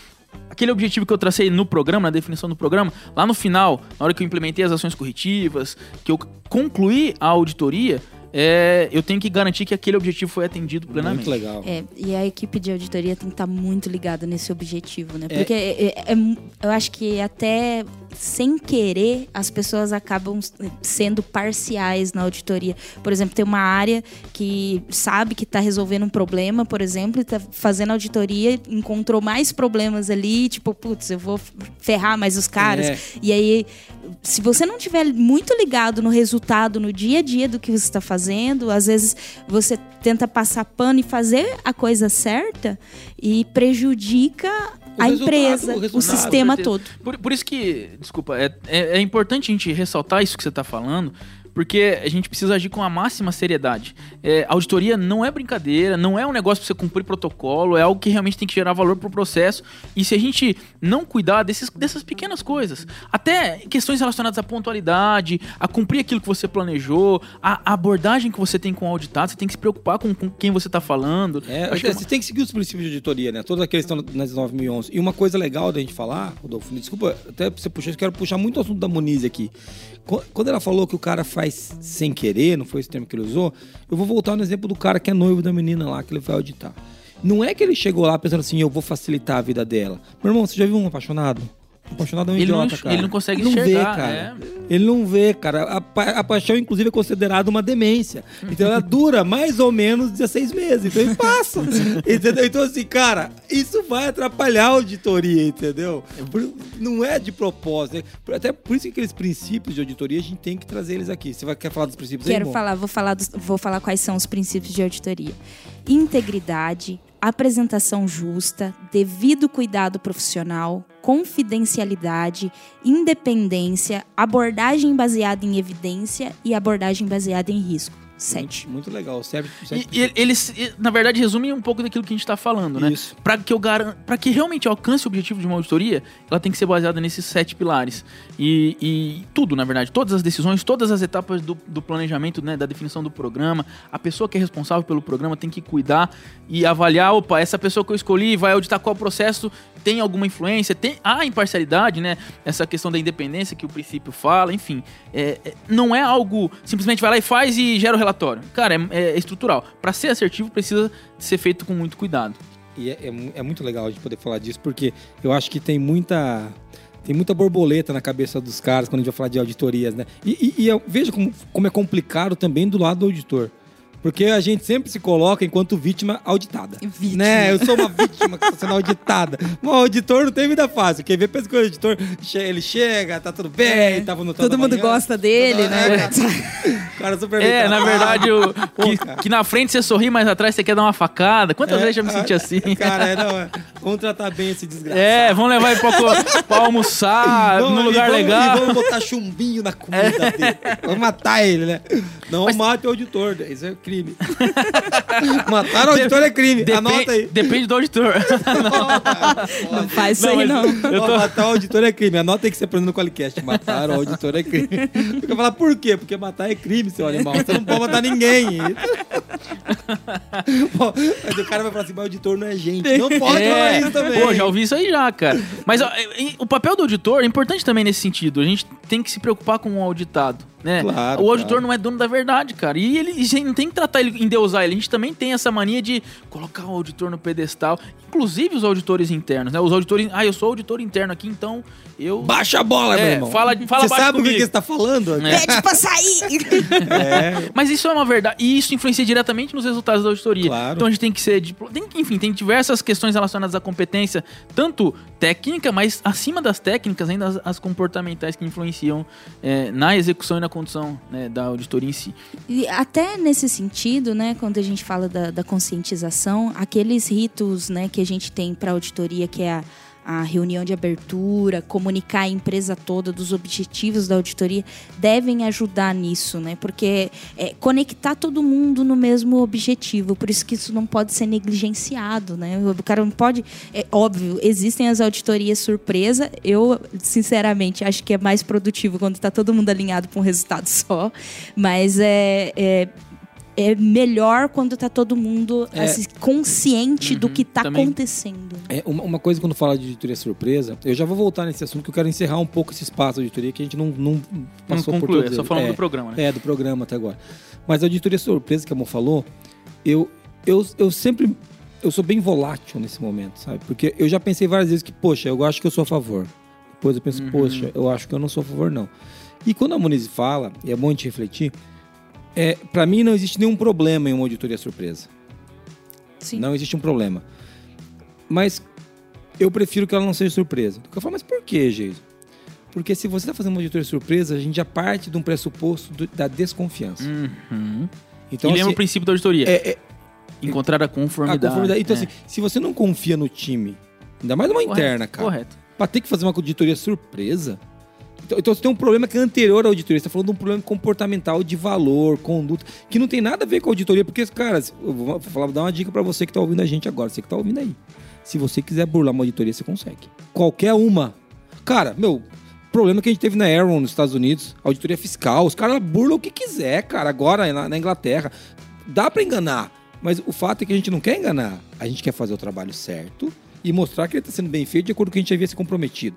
aquele objetivo que eu tracei no programa, na definição do programa, lá no final, na hora que eu implementei as ações corretivas, que eu concluí a auditoria, é, eu tenho que garantir que aquele objetivo foi atendido plenamente.
Muito legal.
É, e a equipe de auditoria tem que estar muito ligada nesse objetivo, né?
É.
Porque é- é- é eu acho que até sem querer as pessoas acabam sendo parciais na auditoria. Por exemplo, tem uma área que sabe que está resolvendo um problema, por exemplo, e está fazendo auditoria, encontrou mais problemas ali, tipo, putz, eu vou ferrar mais os caras.
É.
E aí, se você não tiver muito ligado no resultado, no dia a dia do que você está fazendo, às vezes você tenta passar pano e fazer a coisa certa e prejudica
O
a empresa,
o
o, sistema todo.
Por, por isso que, desculpa, é, é, é importante a gente ressaltar isso que você está falando, porque a gente precisa agir com a máxima seriedade. É, auditoria não é brincadeira, não é um negócio para você cumprir protocolo, é algo que realmente tem que gerar valor para o processo. E se a gente não cuidar desses, dessas pequenas coisas, até questões relacionadas à pontualidade, a cumprir aquilo que você planejou, a, a abordagem que você tem com o auditado, você tem que se preocupar com, com quem você está falando.
É,
Acho que
você tem que seguir os princípios de auditoria, né? Todos aqueles que estão nas 9011. E uma coisa legal da gente falar, Rodolfo, desculpa, até você puxar, eu quero puxar muito o assunto da Muniz aqui. Qu- Quando ela falou que o cara faz sem querer, não foi esse termo que ele usou, eu vou voltar no exemplo do cara que é noivo da menina lá, que ele vai auditar. Não é que ele chegou lá pensando assim, eu vou facilitar a vida dela. Meu irmão, você já viu um apaixonado? Apaixonado é um
Ele não
idiota,
enx-
cara.
ele não consegue
não
enxergar,
vê, cara.
é.
Ele não vê, cara. A, pa- a paixão, inclusive, é considerada uma demência. Então ela dura mais ou menos 16 meses. Então ele passa. entendeu? Então, assim, cara, isso vai atrapalhar a auditoria, entendeu? Por- Não é de propósito. né? Até por isso que aqueles princípios de auditoria a gente tem que trazer eles aqui. Você vai, quer falar dos princípios aí,
Quero
Mo?
falar, vou falar, dos- vou falar quais são os princípios de auditoria. Integridade, apresentação justa, devido cuidado profissional, confidencialidade, independência, abordagem baseada em evidência e abordagem baseada em risco. Sete.
Muito legal. Serve,
E,
serve
e eles, na verdade, resumem um pouco daquilo que a gente está falando, né?
Isso.
Para que eu garan... que realmente alcance o objetivo de uma auditoria, ela tem que ser baseada nesses sete pilares. E, e tudo, na verdade, todas as decisões, todas as etapas do, do planejamento, né, da definição do programa, a pessoa que é responsável pelo programa tem que cuidar e avaliar, opa, essa pessoa que eu escolhi vai auditar qual processo tem alguma influência, tem a imparcialidade, né? Essa questão da independência que o princípio fala, enfim, é, é- não é algo simplesmente vai lá e faz e gera o relatório. Cara, é, é estrutural. Para ser assertivo precisa ser feito com muito cuidado.
E é, é é muito legal a gente poder falar disso, porque eu acho que tem muita. Tem muita borboleta na cabeça dos caras quando a gente vai falar de auditorias, né? E, e- e eu vejo como, como é complicado também do lado do auditor. Porque a gente sempre se coloca enquanto vítima auditada.
Vítima.
Né? Eu sou uma vítima que está sendo auditada. O auditor não tem vida fácil. Quem vê, pensa que o auditor, ele chega, tá tudo bem,
É.
tava no
Todo mundo gosta dele, né?
O cara super bem
É, na verdade, o,
Pô,
que,
cara.
que na frente você sorri, mas atrás você quer dar uma facada. Quantas
É,
vezes eu já me senti
ah,
assim?
Cara, é, não, é. Vamos tratar bem esse desgraçado.
É, vamos levar ele pra, pra almoçar,
Vamos
num lugar
vamos,
legal.
E vamos botar chumbinho na comida dele. Vamos matar ele, né? Não mate o auditor, isso é crime. Matar o auditor é crime.
Depen-
Anota aí.
Depende do auditor.
Não faz isso
Não,
aí, não.
Ó, Matar o auditor é crime. Anota aí que você aprende no Qualicast. Matar o auditor é crime. Fica falar por quê? Porque matar é crime, seu animal. Você não pode matar ninguém. Pô, Mas o cara vai falar assim, mas o auditor não é gente. Não pode falar
É,
isso também.
Pô, já ouvi isso aí já, cara. Mas ó, é- é- o papel do auditor é importante também nesse sentido. A gente tem que se preocupar com o auditado, né?
Claro,
o auditor
claro.
não é dono da verdade, cara. E ele e a gente não tem que tratar ele, endeusar ele. A gente também tem essa mania de colocar o auditor no pedestal. Inclusive os auditores internos, né? Os auditores... Ah, eu sou auditor interno aqui, então eu...
Baixa a bola, meu
É,
irmão.
fala- fala
Você
baixo
sabe o que,
comigo.
que você tá falando?
É.
Pede pra sair!
É.
Mas isso é uma verdade. E isso influencia diretamente nos resultados da auditoria.
Claro.
Então a gente tem que ser. Tem, enfim, tem diversas questões relacionadas à competência, tanto técnica, mas acima das técnicas, ainda as, as comportamentais que influenciam é, na execução e na condução né, da auditoria em si.
E até nesse sentido, né, quando a gente fala da, da conscientização, aqueles ritos, né, que a gente tem para auditoria, que é a, a reunião de abertura, comunicar a empresa toda dos objetivos da auditoria, devem ajudar nisso, né? Porque é, conectar todo mundo no mesmo objetivo, por isso que isso não pode ser negligenciado, né? O cara não pode, é óbvio, existem as auditorias surpresa. Eu, sinceramente, acho que é mais produtivo quando está todo mundo alinhado para um resultado só, mas é, é é melhor quando tá todo mundo
É.
assim, consciente do que tá
também.
acontecendo.
É, uma, uma coisa quando fala de auditoria surpresa, eu já vou voltar nesse assunto que eu quero encerrar um pouco esse espaço de auditoria que a gente não, não
Não
passou por
conclui,
todos
é só falando
é,
do programa, né?
É, do programa até agora. Mas a auditoria surpresa que a Mo falou, eu, eu, eu sempre. Eu sou bem volátil nesse momento, sabe? Porque eu já pensei várias vezes que, poxa, eu acho que eu sou a favor. Depois eu penso, poxa, eu acho que eu não sou a favor, não. E quando a Muniz fala, e é bom a gente refletir, é, para mim não existe nenhum problema em uma auditoria surpresa.
Sim.
Não existe um problema. Mas eu prefiro que ela não seja surpresa. Eu falo, mas por que, Geiso? Porque se você está fazendo uma auditoria surpresa, a gente já parte de um pressuposto do- da desconfiança.
Uhum.
Então,
e lembra
assim,
o princípio da auditoria.
é, é,
Encontrar a
a
conformidade.
conformidade. Então,
É.
assim, se você não confia no time, ainda mais numa
Correto,
interna, cara,
Correto.
pra ter que fazer uma auditoria surpresa, Então, então você tem um problema que é anterior à auditoria. Você está falando de um problema comportamental de valor, conduta, que não tem nada a ver com a auditoria, porque, cara, eu vou falar, vou dar uma dica para você que está ouvindo a gente agora, você que está ouvindo aí. Se você quiser burlar uma auditoria, você consegue. Qualquer uma. Cara, meu, problema que a gente teve na Aaron nos Estados Unidos, auditoria fiscal, os caras burlam o que quiser, cara, agora na, na Inglaterra. Dá para enganar, mas o fato é que a gente não quer enganar. A gente quer fazer o trabalho certo e mostrar que ele está sendo bem feito de acordo com o que a gente havia se comprometido.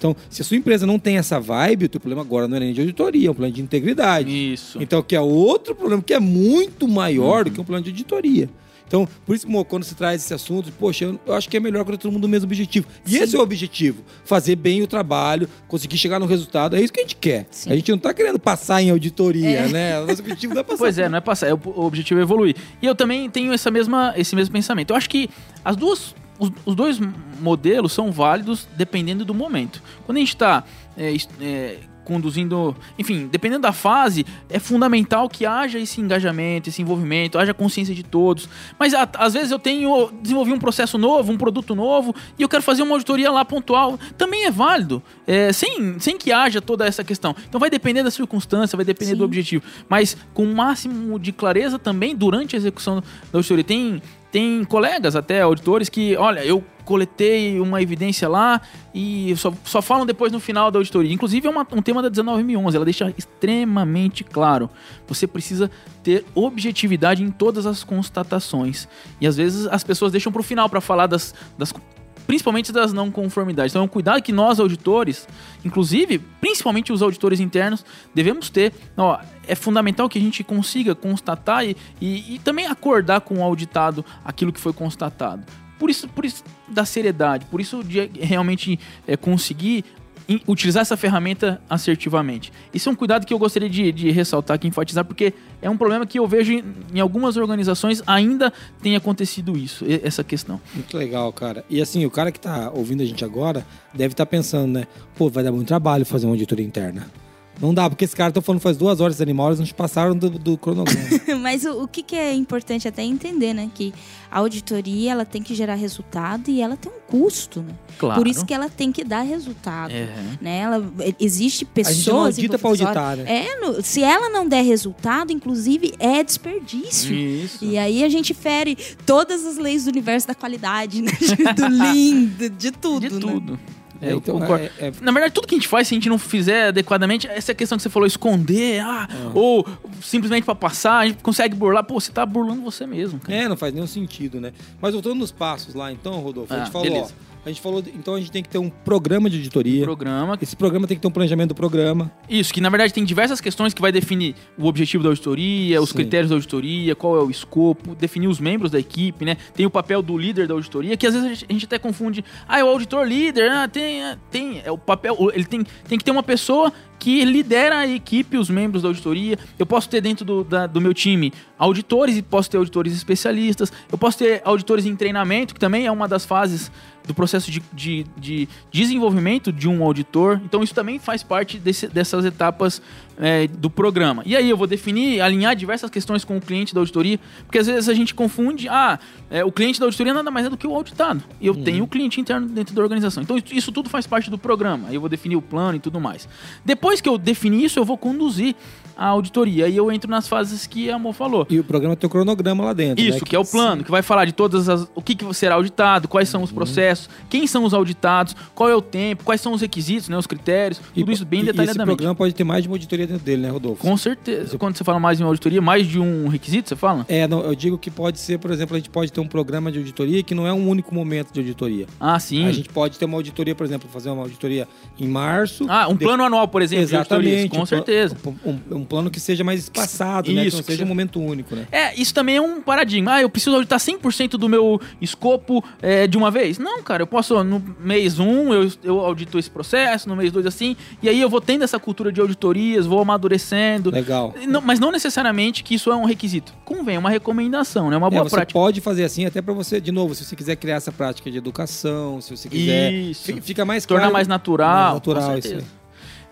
Então, se a sua empresa não tem essa vibe, o teu problema agora não é nem de auditoria, é um problema de integridade.
Isso.
Então, que é outro problema que é muito maior do que um plano de auditoria. Então, por isso, Mo, quando se traz esse assunto, poxa, eu, eu acho que é melhor quando todo mundo o mesmo objetivo. E esse é o objetivo: fazer bem o trabalho, conseguir chegar no resultado. É isso que a gente quer.
Sim.
A gente não está querendo passar em auditoria, né? O nosso objetivo não é passar.
Pois é, não é passar, é o, o objetivo é evoluir. E eu também tenho essa mesma, esse mesmo pensamento. Eu acho que as duas, os, os dois modelos são válidos dependendo do momento. Quando a gente está é, é, conduzindo, enfim, dependendo da fase, é fundamental que haja esse engajamento, esse envolvimento, haja consciência de todos. Mas a- às vezes eu tenho desenvolvi um processo novo, um produto novo e eu quero fazer uma auditoria lá pontual. Também é válido, é, sem, sem que haja toda essa questão. Então vai depender da circunstância, vai depender
Sim.
do objetivo, mas com o máximo de clareza também durante a execução da auditoria. Tem tem colegas até auditores que, olha, eu coletei uma evidência lá e só, só falam depois no final da auditoria. Inclusive é uma- um tema da 19011, ela deixa extremamente claro. Você precisa ter objetividade em todas as constatações. E às vezes as pessoas deixam para o final para falar das, das principalmente das não conformidades. Então é um cuidado que nós auditores, inclusive, principalmente os auditores internos, devemos ter. Ó, é fundamental que a gente consiga constatar e, e, e também acordar com o auditado aquilo que foi constatado. Por isso, por isso da seriedade, por isso de realmente é, conseguir utilizar essa ferramenta assertivamente. Isso é um cuidado que eu gostaria de, de ressaltar aqui, enfatizar, porque é um problema que eu vejo em, em algumas organizações ainda tem acontecido isso, essa questão.
Muito legal, cara. E assim, o cara que tá ouvindo a gente agora deve estar pensando, né? Pô, vai dar muito trabalho fazer uma auditoria interna. Não dá, porque esse cara tá falando faz duas horas, animal, eles não passaram do, do cronograma.
Mas o, o que, que é importante até entender, né? Que a auditoria ela tem que gerar resultado e ela tem um custo, né?
Claro.
Por isso que ela tem que dar resultado.
É.
Né? Ela, existe
a gente não
pessoas.
audita pra auditar, né?
É, no- se ela não der resultado, inclusive, é desperdício.
Isso.
E aí a gente fere todas as leis do universo da qualidade, né? do lean, de, de tudo,
de
né?
tudo.
É,
eu
então,
concordo.
é- é-
Na verdade, tudo que a gente faz, se a gente não fizer adequadamente, essa é questão que você falou, esconder, ah, ou simplesmente pra passar, a gente consegue burlar. Pô, você tá burlando você mesmo, cara.
É, não faz nenhum sentido, né? Mas voltando nos passos lá, então, Rodolfo, a
Ah,
gente falou, ó, a gente falou, então a gente tem que ter um programa de auditoria.
Programa.
Esse programa tem que ter um planejamento do programa.
Isso, que na verdade tem diversas questões que vai definir o objetivo da auditoria, os
Sim.
critérios da auditoria, qual é o escopo, definir os membros da equipe, né? Tem o papel do líder da auditoria, que às vezes a gente, a gente até confunde. Ah, é o auditor líder, ah, tem, ah, tem. É o papel. Ele tem, tem que ter uma pessoa que lidera a equipe, os membros da auditoria. Eu posso ter dentro do, da- do meu time auditores e posso ter auditores especialistas. Eu posso ter auditores em treinamento, que também é uma das fases do processo de, de, de desenvolvimento de um auditor. Então, isso também faz parte desse- dessas etapas é, do programa. E aí, eu vou definir, alinhar diversas questões com o cliente da auditoria, porque às vezes a gente confunde, ah, é, o cliente da auditoria nada mais é do que o auditado. E eu tenho o cliente interno dentro da organização. Então, isso tudo faz parte do programa. Aí eu vou definir o plano e tudo mais. Depois que eu definir isso, eu vou conduzir a auditoria. Aí eu entro nas fases que a Amor falou.
E o programa tem o cronograma lá dentro.
Isso,
né?
que é o plano, que vai falar de todas as. O que, que será auditado, quais são
Uhum.
os processos, quem são os auditados, qual é o tempo, quais são os requisitos, né? Os critérios,
E-
tudo isso bem
e- e Esse
detalhadamente.
programa pode ter mais de uma auditoria dentro dele, né, Rodolfo?
Com certeza. Quando você fala mais em uma auditoria, mais de um requisito, você fala?
É, não, eu digo que pode ser, por exemplo, a gente pode ter um programa de auditoria que não é um único momento de auditoria.
Ah, sim.
A gente pode ter uma auditoria, por exemplo, fazer uma auditoria em março.
Ah, um
de-
plano anual, por exemplo, de
Exatamente.
com
um
certeza.
Um, um- um plano que seja mais espaçado, né? Que
Isso,
não
que
seja um momento único, né?
É, isso também é um paradigma. Ah, eu preciso auditar 100% do meu escopo é, de uma vez. Não, cara, eu posso, no mês 1, um, eu, eu audito esse processo, no mês 2 assim, e aí eu vou tendo essa cultura de auditorias, vou amadurecendo.
Legal.
Não- mas não necessariamente que isso é um requisito. Convém, é uma recomendação, né? Uma
É,
boa
você
prática.
pode fazer assim até pra você, de novo, se você quiser criar essa prática de educação, se você quiser.
Isso.
fi- Fica mais
Tornar
claro.
mais natural.
Mais natural, isso
certeza.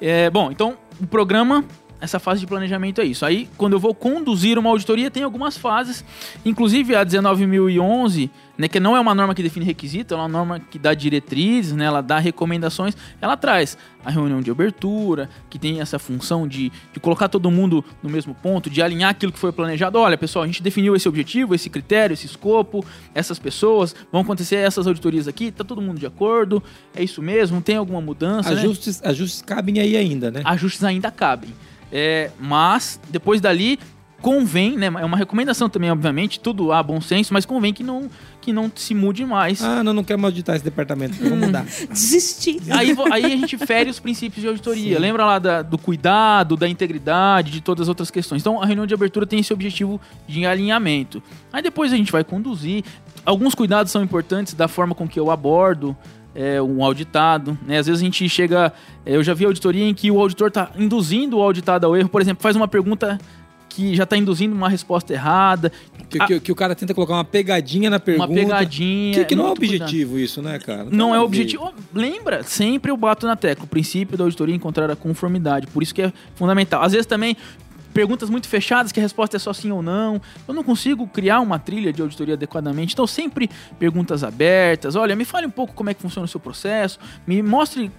É, bom, então, o programa, essa fase de planejamento é isso. Aí, quando eu vou conduzir uma auditoria, tem algumas fases. Inclusive, a 19.011, né, que não é uma norma que define requisito, é uma norma que dá diretrizes, né, ela dá recomendações, ela traz a reunião de abertura, que tem essa função de, de colocar todo mundo no mesmo ponto, de alinhar aquilo que foi planejado. Olha, pessoal, a gente definiu esse objetivo, esse critério, esse escopo, essas pessoas, vão acontecer essas auditorias aqui, tá todo mundo de acordo, é isso mesmo, tem alguma mudança, né?
Ajustes, ajustes cabem aí ainda, né?
ajustes ainda cabem. É, mas, depois dali, convém, né? É uma recomendação também, obviamente, tudo há bom senso, mas convém que não, que não se mude mais.
Ah, não, não quero mais auditar esse departamento, vamos mudar.
Desistir.
Aí, aí a gente fere os princípios de auditoria. Lembra lá da- do cuidado, da integridade, de todas as outras questões. Então, a reunião de abertura tem esse objetivo de alinhamento. Aí depois a gente vai conduzir. Alguns cuidados são importantes da forma com que eu abordo é, um auditado. Né? Às vezes a gente chega... é, Eu já vi auditoria em que o auditor está induzindo o auditado ao erro. Por exemplo, faz uma pergunta que já está induzindo uma resposta errada.
Que, que- que o cara tenta colocar uma pegadinha na pergunta.
Uma pegadinha.
Que, que não é
muito cuidado.
objetivo isso, né, cara?
Não é
nada a ver.
objetivo. Lembra? Sempre eu bato na tecla. O princípio da auditoria é encontrar a conformidade. Por isso que é fundamental. Às vezes também perguntas muito fechadas que a resposta é só sim ou não. Eu não consigo criar uma trilha de auditoria adequadamente. Então sempre perguntas abertas. Olha, me fale um pouco como é que funciona o seu processo. Me mostre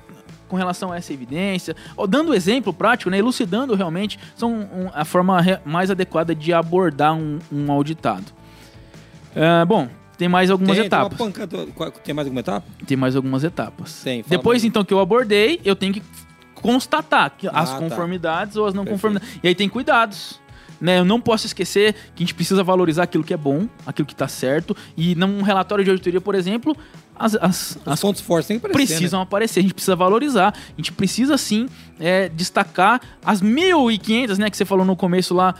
com relação a essa evidência, Ó, dando exemplo prático, né, elucidando realmente, são um- a forma mais adequada de abordar um, um auditado. Ah, bom, tem mais algumas
Tem, tem
etapas.
pancada- qual- Tem mais alguma etapa?
Tem mais algumas etapas.
Tem, fala
Depois, então, que eu abordei, eu tenho que constatar que as
Ah, tá.
conformidades ou as não
Perfeito.
conformidades. E aí tem cuidados. Né? Eu não posso esquecer que a gente precisa valorizar aquilo que é bom, aquilo que está certo. E num relatório de auditoria, por exemplo, as, as,
Os
as
pontos fortes têm que aparecer,
precisam
né?
aparecer. A gente precisa valorizar. A gente precisa, sim, é, destacar as 1.500, né, que você falou no começo lá.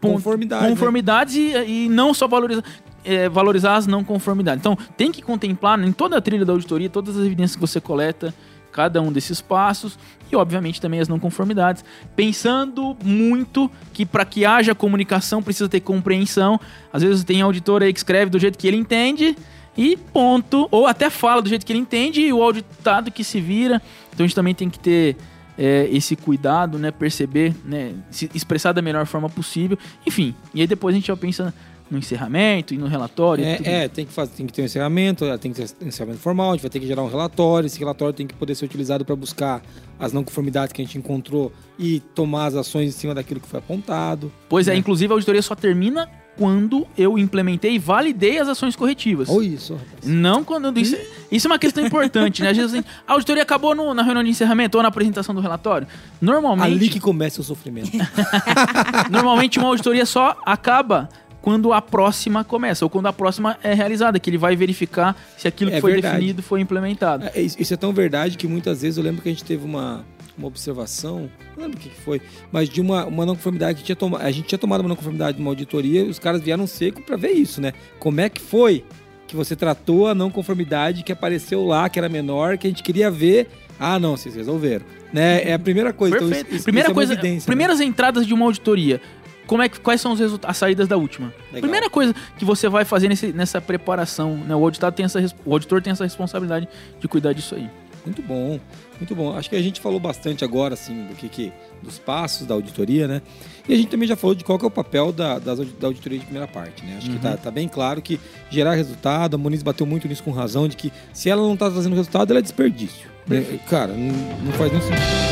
Conformidades, né?
Conformidades e, e não só valorizar. é, valorizar as não conformidades. Então, tem que contemplar em toda a trilha da auditoria todas as evidências que você coleta, cada um desses passos e, obviamente, também as não conformidades. Pensando muito que para que haja comunicação precisa ter compreensão. Às vezes tem auditor aí que escreve do jeito que ele entende e ponto. Ou até fala do jeito que ele entende e o auditado que se vira. Então a gente também tem que ter é, esse cuidado, né? Perceber, né? Se expressar da melhor forma possível. Enfim, e aí depois a gente já pensa no encerramento e no relatório.
É, é, tem que, fazer, tem que ter um encerramento, tem que ter um encerramento formal, a gente vai ter que gerar um relatório, esse relatório tem que poder ser utilizado para buscar as não conformidades que a gente encontrou e tomar as ações em cima daquilo que foi apontado.
Pois é,
né?
inclusive a auditoria só termina quando eu implementei e validei as ações corretivas.
Olha isso, rapaz.
Não quando. Isso, isso é uma questão importante, né? Às vezes assim, a auditoria acabou no- na reunião de encerramento ou na apresentação do relatório. Normalmente.
Ali que começa o sofrimento.
Normalmente uma auditoria só acaba quando a próxima começa, ou quando a próxima é realizada, que ele vai verificar se aquilo que
É
foi
verdade.
definido foi implementado.
É, Isso é tão verdade que muitas vezes eu lembro que a gente teve uma, uma observação, não lembro o que que foi, mas de uma, uma não conformidade que tinha tomado. A gente tinha tomado uma não conformidade de uma auditoria e os caras vieram seco para ver isso, né? Como é que foi que você tratou a não conformidade que apareceu lá, que era menor, que a gente queria ver. Ah, não, vocês resolveram. Né? É a primeira coisa. Então,
Perfeito.
isso- isso-
Primeira
isso é
coisa,
né?
primeiras entradas de uma auditoria. Como é que, quais são os as saídas da última?
Legal.
Primeira coisa que você vai fazer nesse- nessa preparação, né? O auditado tem essa, o auditor tem essa responsabilidade de cuidar disso aí.
Muito bom, muito bom. Acho que a gente falou bastante agora, assim, do que, que dos passos da auditoria, né? E a gente também já falou de qual é o papel da, das da auditoria de primeira parte, né? Acho que tá, tá bem claro que gerar resultado, a Moniz bateu muito nisso com razão, de que se ela não tá trazendo resultado, ela é desperdício. né? Cara, não, não faz nem sentido.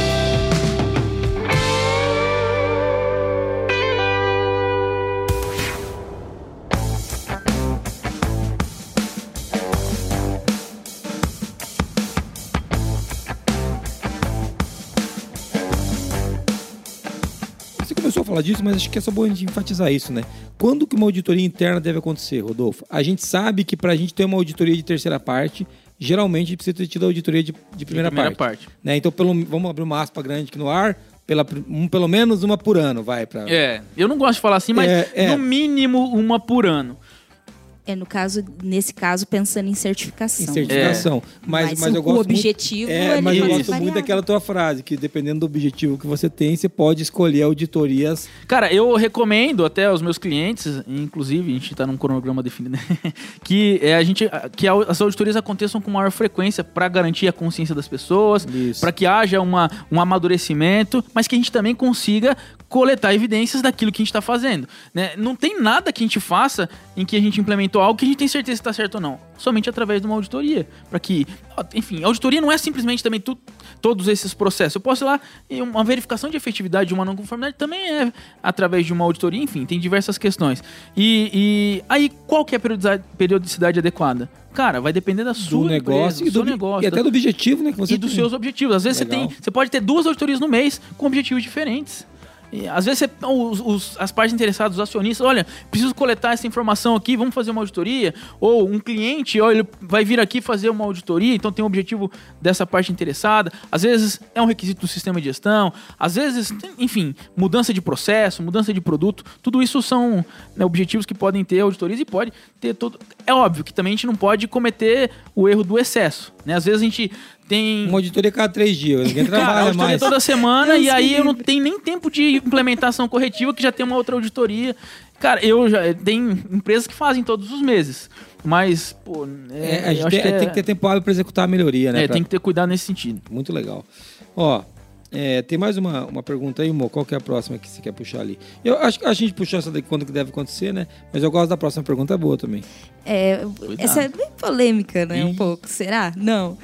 Falar disso, mas acho que é só bom a gente enfatizar isso, né? Quando que uma auditoria interna deve acontecer, Rodolfo? A gente sabe que pra gente ter uma auditoria de terceira parte, geralmente a precisa ter tido a auditoria de, de primeira,
primeira
parte.
parte.
Né? Então, pelo, vamos abrir uma aspa grande aqui no ar, pela, um, pelo menos uma por ano, vai pra...
É, eu não gosto de falar assim, mas
É, é.
no mínimo uma por ano.
É, no caso, nesse caso, pensando em certificação.
Em certificação. Mas,
Mas
mas, eu
o
gosto muito-
objetivo,
é,
ele
mas eu gosto muito daquela tua frase, que dependendo do objetivo que você tem, você pode escolher auditorias.
Cara, eu recomendo até aos meus clientes, inclusive, a gente tá num cronograma definido, né? que é, a gente que as auditorias aconteçam com maior frequência para garantir a consciência das pessoas, para que haja uma, um amadurecimento, mas que a gente também consiga coletar evidências daquilo que a gente está fazendo. Né? Não tem nada que a gente faça em que a gente implementou algo que a gente tem certeza se está certo ou não. Somente através de uma auditoria. Para que, enfim, auditoria não é simplesmente também tu, todos esses processos. Eu posso ir lá e uma verificação de efetividade de uma não conformidade também é através de uma auditoria. Enfim, tem diversas questões. E, e aí, qual que é a periodicidade, adequada? Cara, vai depender da sua
negócio
empresa, do,
do,
seu negócio.
e até do objetivo, né? Que você
e dos
tem.
seus objetivos. Às vezes você
Legal.
tem, você pode ter duas auditorias no mês com objetivos diferentes. E, às vezes você- os, os- as partes interessadas, os acionistas, olha, preciso coletar essa informação aqui, vamos fazer uma auditoria. Ou um cliente, olha, ele vai vir aqui fazer uma auditoria, então tem um objetivo dessa parte interessada. Às vezes é um requisito do sistema de gestão, às vezes, enfim, mudança de processo, mudança de produto, tudo isso são né, objetivos que podem ter auditorias e pode ter todo. É óbvio que também a gente não pode cometer o erro do excesso. Né? Às vezes a gente tem.
Uma auditoria cada três dias. Ninguém
Cara,
trabalha
auditoria
mais.
toda semana e aí eu não tenho nem tempo de implementação corretiva que já tem uma outra auditoria. Cara, eu já tem empresas que fazem todos os meses, mas pô, é,
É, a gente
acho
tem,
que é-
tem que ter tempo hábil para executar a melhoria, né?
é,
Pra-
tem que ter cuidado nesse sentido.
Muito legal. Ó, é, tem mais uma, uma pergunta aí, Mo. Qual que é a próxima que você quer puxar ali? Eu acho que a gente puxou essa daqui quando que deve acontecer, né? Mas eu gosto da próxima pergunta, é boa também.
É, essa é bem polêmica, né? Um pouco. Será? Não.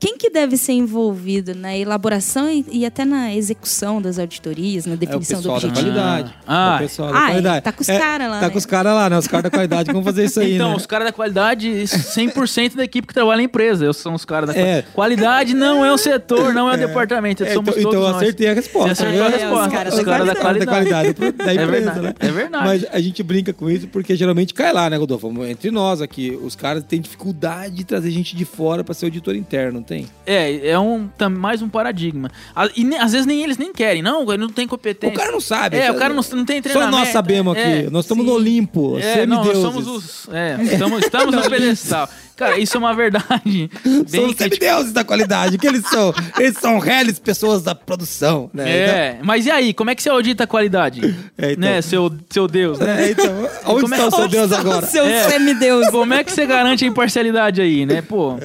Quem que deve ser envolvido na elaboração e, e até na execução das auditorias, na
É
definição do
pessoal da
objetivo?
qualidade.
Ah.
é o pessoal da
Ah, é,
qualidade.
tá com os
É,
caras lá,
Tá
né?
com os caras lá, né? Os caras da qualidade vão fazer isso aí,
Então,
né?
os caras da qualidade, 100% da equipe que trabalha na empresa. Eu são os caras da
É.
qualidade. Qualidade não é o setor, não é o departamento.
É,
somos
então,
todos
então eu
nós.
acertei a resposta.
Você acertou a
né?
resposta.
os caras
Os
da
caras da
qualidade.
da qualidade da
É
empresa,
verdade,
né?
é verdade.
Mas a gente brinca com isso porque geralmente cai lá, né, Rodolfo? Entre nós aqui, os caras têm dificuldade de trazer gente de fora pra ser auditor interno, tem?
É, é um, mais um paradigma. E ne- às vezes nem eles nem querem. Não, ele não tem competência.
O cara não sabe.
É, o cara não, não tem
Só
treinamento.
nós sabemos aqui.
É,
nós estamos
sim.
no Olimpo,
É, não, nós somos os. É, estamos, estamos no pedestal. Cara, isso é uma verdade.
São
Bem
os semideuses da qualidade. Que eles são? Eles são reais pessoas da produção, né?
É, mas e aí, como é que você audita a qualidade?
É, então.
Né, seu, seu Deus,
Então,
né?
é, então, onde
Como é-
está o seu
onde
Deus agora?
Seu
É.
semideus.
Como é que você garante a imparcialidade aí, né? Pô.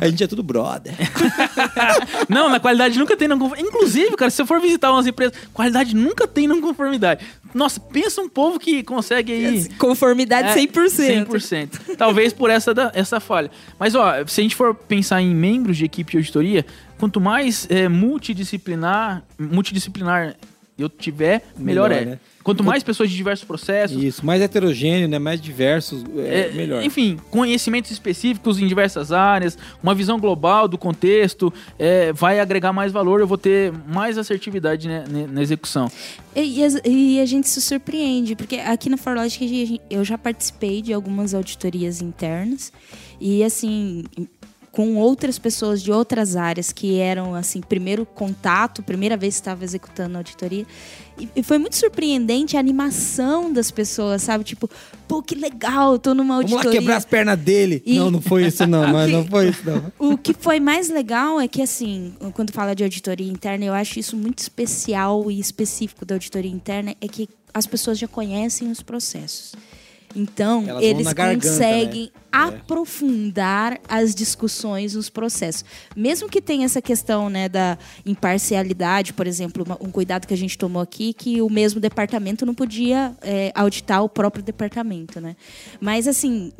A gente é tudo brother.
Não, na qualidade nunca tem não conformidade. Inclusive, cara, se você for visitar umas empresas, qualidade nunca tem não conformidade. Nossa, pensa um povo que consegue aí.
Conformidade
É,
100%.
100%. Talvez por essa, da- essa falha. Mas, ó, se a gente for pensar em membros de equipe de auditoria, quanto mais é, multidisciplinar, multidisciplinar eu tiver, melhor,
Melhor,
é.
né?
Quanto mais pessoas de diversos processos,
Isso, mais heterogêneo, né? Mais diversos, é,
é,
melhor.
Enfim, conhecimentos específicos em diversas áreas, uma visão global do contexto, é, vai agregar mais valor, eu vou ter mais assertividade né, na execução.
E, e e a gente se surpreende, porque aqui na Forlogic eu já participei de algumas auditorias internas e assim com outras pessoas de outras áreas que eram assim primeiro contato, primeira vez que estava executando a auditoria e, e foi muito surpreendente a animação das pessoas, sabe? Tipo, pô, que legal, tô numa
Vamos
auditoria.
lá quebrar as pernas dele.
E-
Não, não foi isso não, mas não foi isso não.
O que foi mais legal é que, assim, quando fala de auditoria interna, eu acho isso muito especial e específico da auditoria interna, é que as pessoas já conhecem os processos. Então,
Elas
eles
garganta,
conseguem
né?
aprofundar as discussões nos processos. Mesmo que tenha essa questão né, da imparcialidade, por exemplo, um cuidado que a gente tomou aqui, que o mesmo departamento não podia é, auditar o próprio departamento. Né? Mas, assim,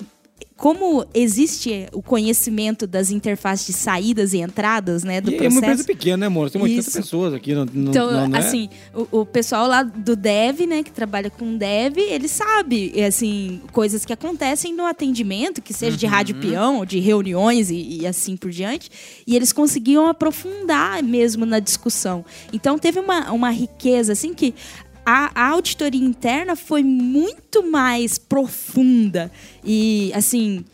como existe o conhecimento das interfaces de saídas e entradas, né, do
E é uma empresa
processo.
pequena, né, amor? Tem 80
Isso.
pessoas aqui. Não,
Então,
não, não é?
assim, o, o pessoal lá do dev, né, que trabalha com dev, ele sabe, e, assim, coisas que acontecem no atendimento, que seja de rádio peão, de reuniões e, e assim por diante, e eles conseguiam aprofundar mesmo na discussão. Então, teve uma, uma riqueza, assim, que a, a auditoria interna foi muito mais profunda e, assim,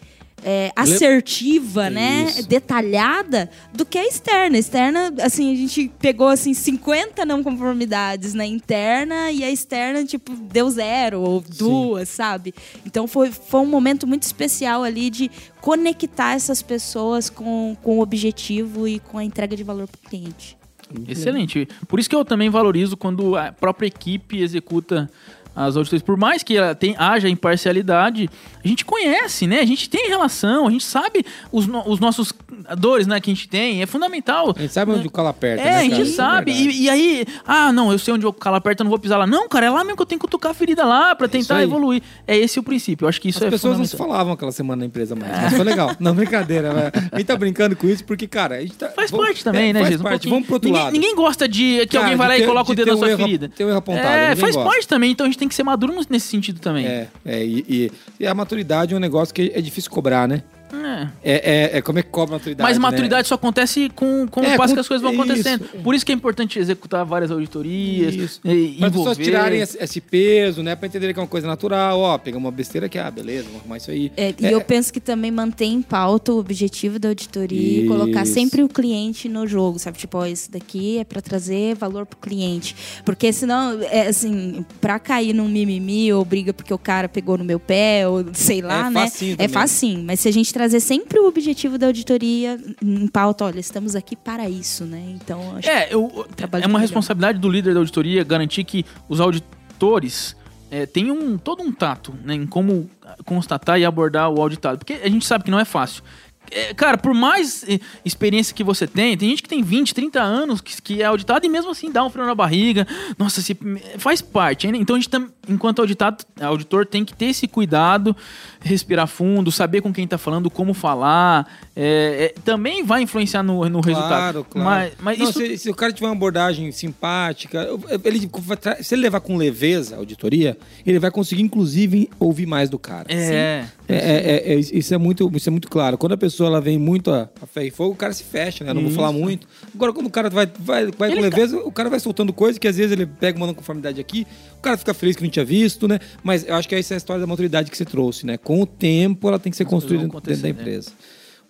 é, assertiva, né?
Isso.
Detalhada do que a externa. A externa, assim, a gente pegou assim 50 não conformidades na interna e a externa, tipo, deu zero ou duas, sabe? Então foi, foi um momento muito especial ali de conectar essas pessoas com, com o objetivo e com a entrega de valor para o cliente.
Excelente. Por isso que eu também valorizo quando a própria equipe executa as auditorias. Por mais que ela tem, haja imparcialidade, a gente conhece, né? A gente tem relação, a gente sabe os, no- os nossos dores, né, que a gente tem. É fundamental.
A gente sabe onde o calo aperta,
É,
né,
a gente
é
sabe.
verdade.
E, e aí, ah, não, eu sei onde o calo aperta, eu não vou pisar lá. Não, cara, é lá mesmo que eu tenho que cutucar a ferida lá pra
isso
tentar evoluir. É esse o princípio. Eu acho que isso
As
é
pessoas não se falavam aquela semana na empresa mais, mas foi legal. Não, brincadeira. né? A gente tá brincando com isso porque, cara, a gente tá...
Faz
vamos-
parte também,
é,
né, Jesus? Um.
Vamos pro outro
ninguém,
lado.
Ninguém gosta de que
Cara,
alguém vai lá
ter-
e coloca o dedo na
um
sua
erro-
ferida.
ter um erro apontado,
É, faz
gosta.
parte também, então a gente tem que ser maduro nesse sentido também.
É, é e, e- e a maturidade é um negócio que é difícil cobrar, né?
É.
É, é, é como é que cobra a maturidade,
Mas
né?
maturidade só acontece com, com
É,
o passo
com-
que as coisas vão
isso.
acontecendo. Por isso que é importante executar várias auditorias,
Isso.
e,
Para as pessoas tirarem esse, peso, né? Pra entender que é uma coisa natural. Ó, pegamos uma besteira aqui, ah, beleza, vamos arrumar isso aí.
É, e eu penso que também mantém em pauta o objetivo da auditoria e colocar
Isso.
sempre o cliente no jogo, sabe? Tipo, ó, isso daqui é para trazer valor pro cliente. Porque senão, é assim, pra cair num mimimi ou briga porque o cara pegou no meu pé, ou sei lá,
É
né?
facinho
É facinho. Mas se a gente trazer sempre o objetivo da auditoria em pauta, olha, estamos aqui para isso, né? Então, acho
É, eu,
Trabalho
é uma responsabilidade do líder da auditoria garantir que os auditores é, tenham um, todo um tato né, em como constatar e abordar o auditado. Porque a gente sabe que não é fácil. É, cara, por mais eh, experiência que você tem, tem gente que tem 20, 30 anos que, que é auditado e mesmo assim dá um frio na barriga. Nossa, se, faz parte. Né? Então a gente, tam, enquanto auditado, auditor, tem que ter esse cuidado, respirar fundo, saber com quem tá falando, como falar. É, é, também vai influenciar no, no resultado.
Claro, claro.
Mas, mas
Não,
isso
se, se o cara tiver uma abordagem simpática, ele, se ele levar com leveza a auditoria, ele vai conseguir, inclusive, ouvir mais do cara.
É.
É, é, é, é, isso, é muito, isso é muito claro. Quando a pessoa ela vem muito a, a fé e fogo, o cara se fecha, né? Eu não vou falar muito. Agora, quando o cara vai, vai, vai com
tá-
leveza, o cara vai soltando coisas que às vezes ele pega uma não conformidade aqui, o cara fica feliz que não tinha visto, né? Mas eu acho que essa é a história da maturidade que você trouxe, né? Com o tempo, ela tem que ser construída dentro da
né?
empresa.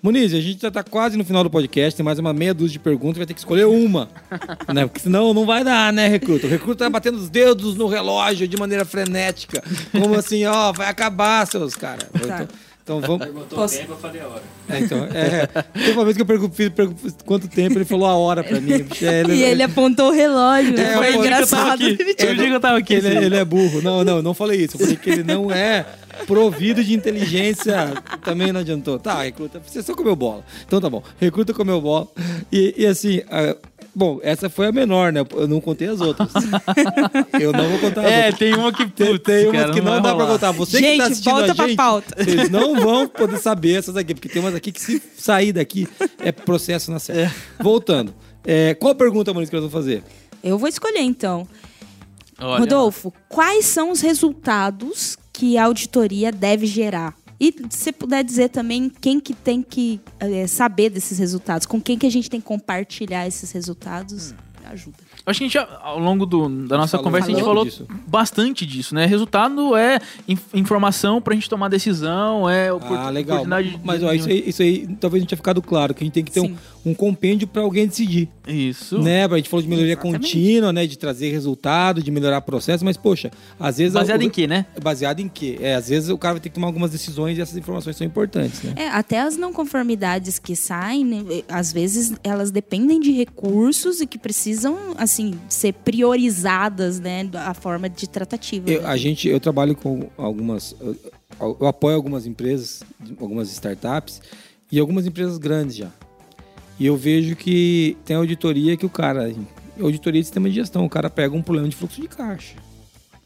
Muniz, a gente já tá quase no final do podcast, tem mais uma meia dúzia de perguntas, vai ter que escolher uma. né? Porque senão não vai dar, né, recruta? O recruta tá batendo os dedos no relógio de maneira frenética. Como assim, ó, vai acabar, seus caras. Então, então vamos.
Posso-
tempo, eu falei a hora.
É, então, é. Teve uma vez que eu perguntei quanto tempo, ele falou a hora pra mim. É,
E ele apontou o relógio, né?
É,
Foi
eu vou-
engraçado.
Eu digo que eu tava aqui.
ele, ele é burro. Não, não, não falei isso. Eu falei que ele não é provido de inteligência. Também não adiantou. Tá, recruta, você só comeu bola. Então tá bom. Recruta comeu bola. E, e assim, bom, essa foi a menor, né? Eu não contei as outras. Eu não vou contar as
É,
outras.
tem uma que
Tem,
putz,
tem umas
cara,
que não,
vai
dá pra
rolar.
contar. Você que
Gente,
tá assistindo
volta
a
pra
gente,
pauta.
vocês não vão poder saber essas aqui, porque tem umas aqui que se sair daqui é processo na série. Voltando. É, qual a pergunta, Maurício, que nós vamos fazer?
Eu vou escolher, então.
Olha,
Rodolfo, quais são os resultados que a auditoria deve gerar? E se você puder dizer também quem que tem que eh, saber desses resultados, com quem que a gente tem que compartilhar esses resultados, ajuda.
Acho que a gente já, ao longo do- da nossa
falou-
conversa, a gente
falou disso.
bastante disso, né? Resultado é inf- informação pra gente tomar decisão, é opor-
Ah, legal.
oportunidade de-
Mas ó, isso, aí, isso aí talvez não tinha ficado claro, que a gente tem que ter um,
Sim.
um compêndio para alguém decidir.
Isso.
Né? A gente falou de melhoria
Exatamente.
contínua, né? De trazer resultado, de melhorar processo, mas, poxa, às vezes.
Baseado
o-
em quê, né?
Baseado em quê? É, às vezes o cara vai ter que tomar algumas decisões e essas informações são importantes, né?
É, até as não conformidades que saem, né, às vezes elas dependem de recursos e que precisam, assim, ser priorizadas, né, a forma de tratativa.
Eu,
né?
a gente, eu trabalho com algumas. Eu, eu apoio algumas empresas, algumas startups e algumas empresas grandes já. E eu vejo que tem auditoria que o cara. Auditoria de sistema de gestão, o cara pega um problema de fluxo de caixa.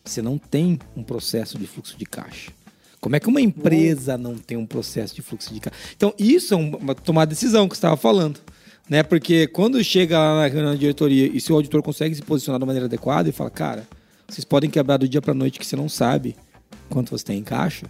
Você não tem um processo de fluxo de caixa. Como é que uma empresa não tem um processo de fluxo de caixa? Então, isso é uma tomar decisão que você estava falando. Né? Porque quando chega lá na reunião da diretoria e se o auditor consegue se posicionar de maneira adequada e fala, cara, vocês podem quebrar do dia para noite que você não sabe quanto você tem em caixa.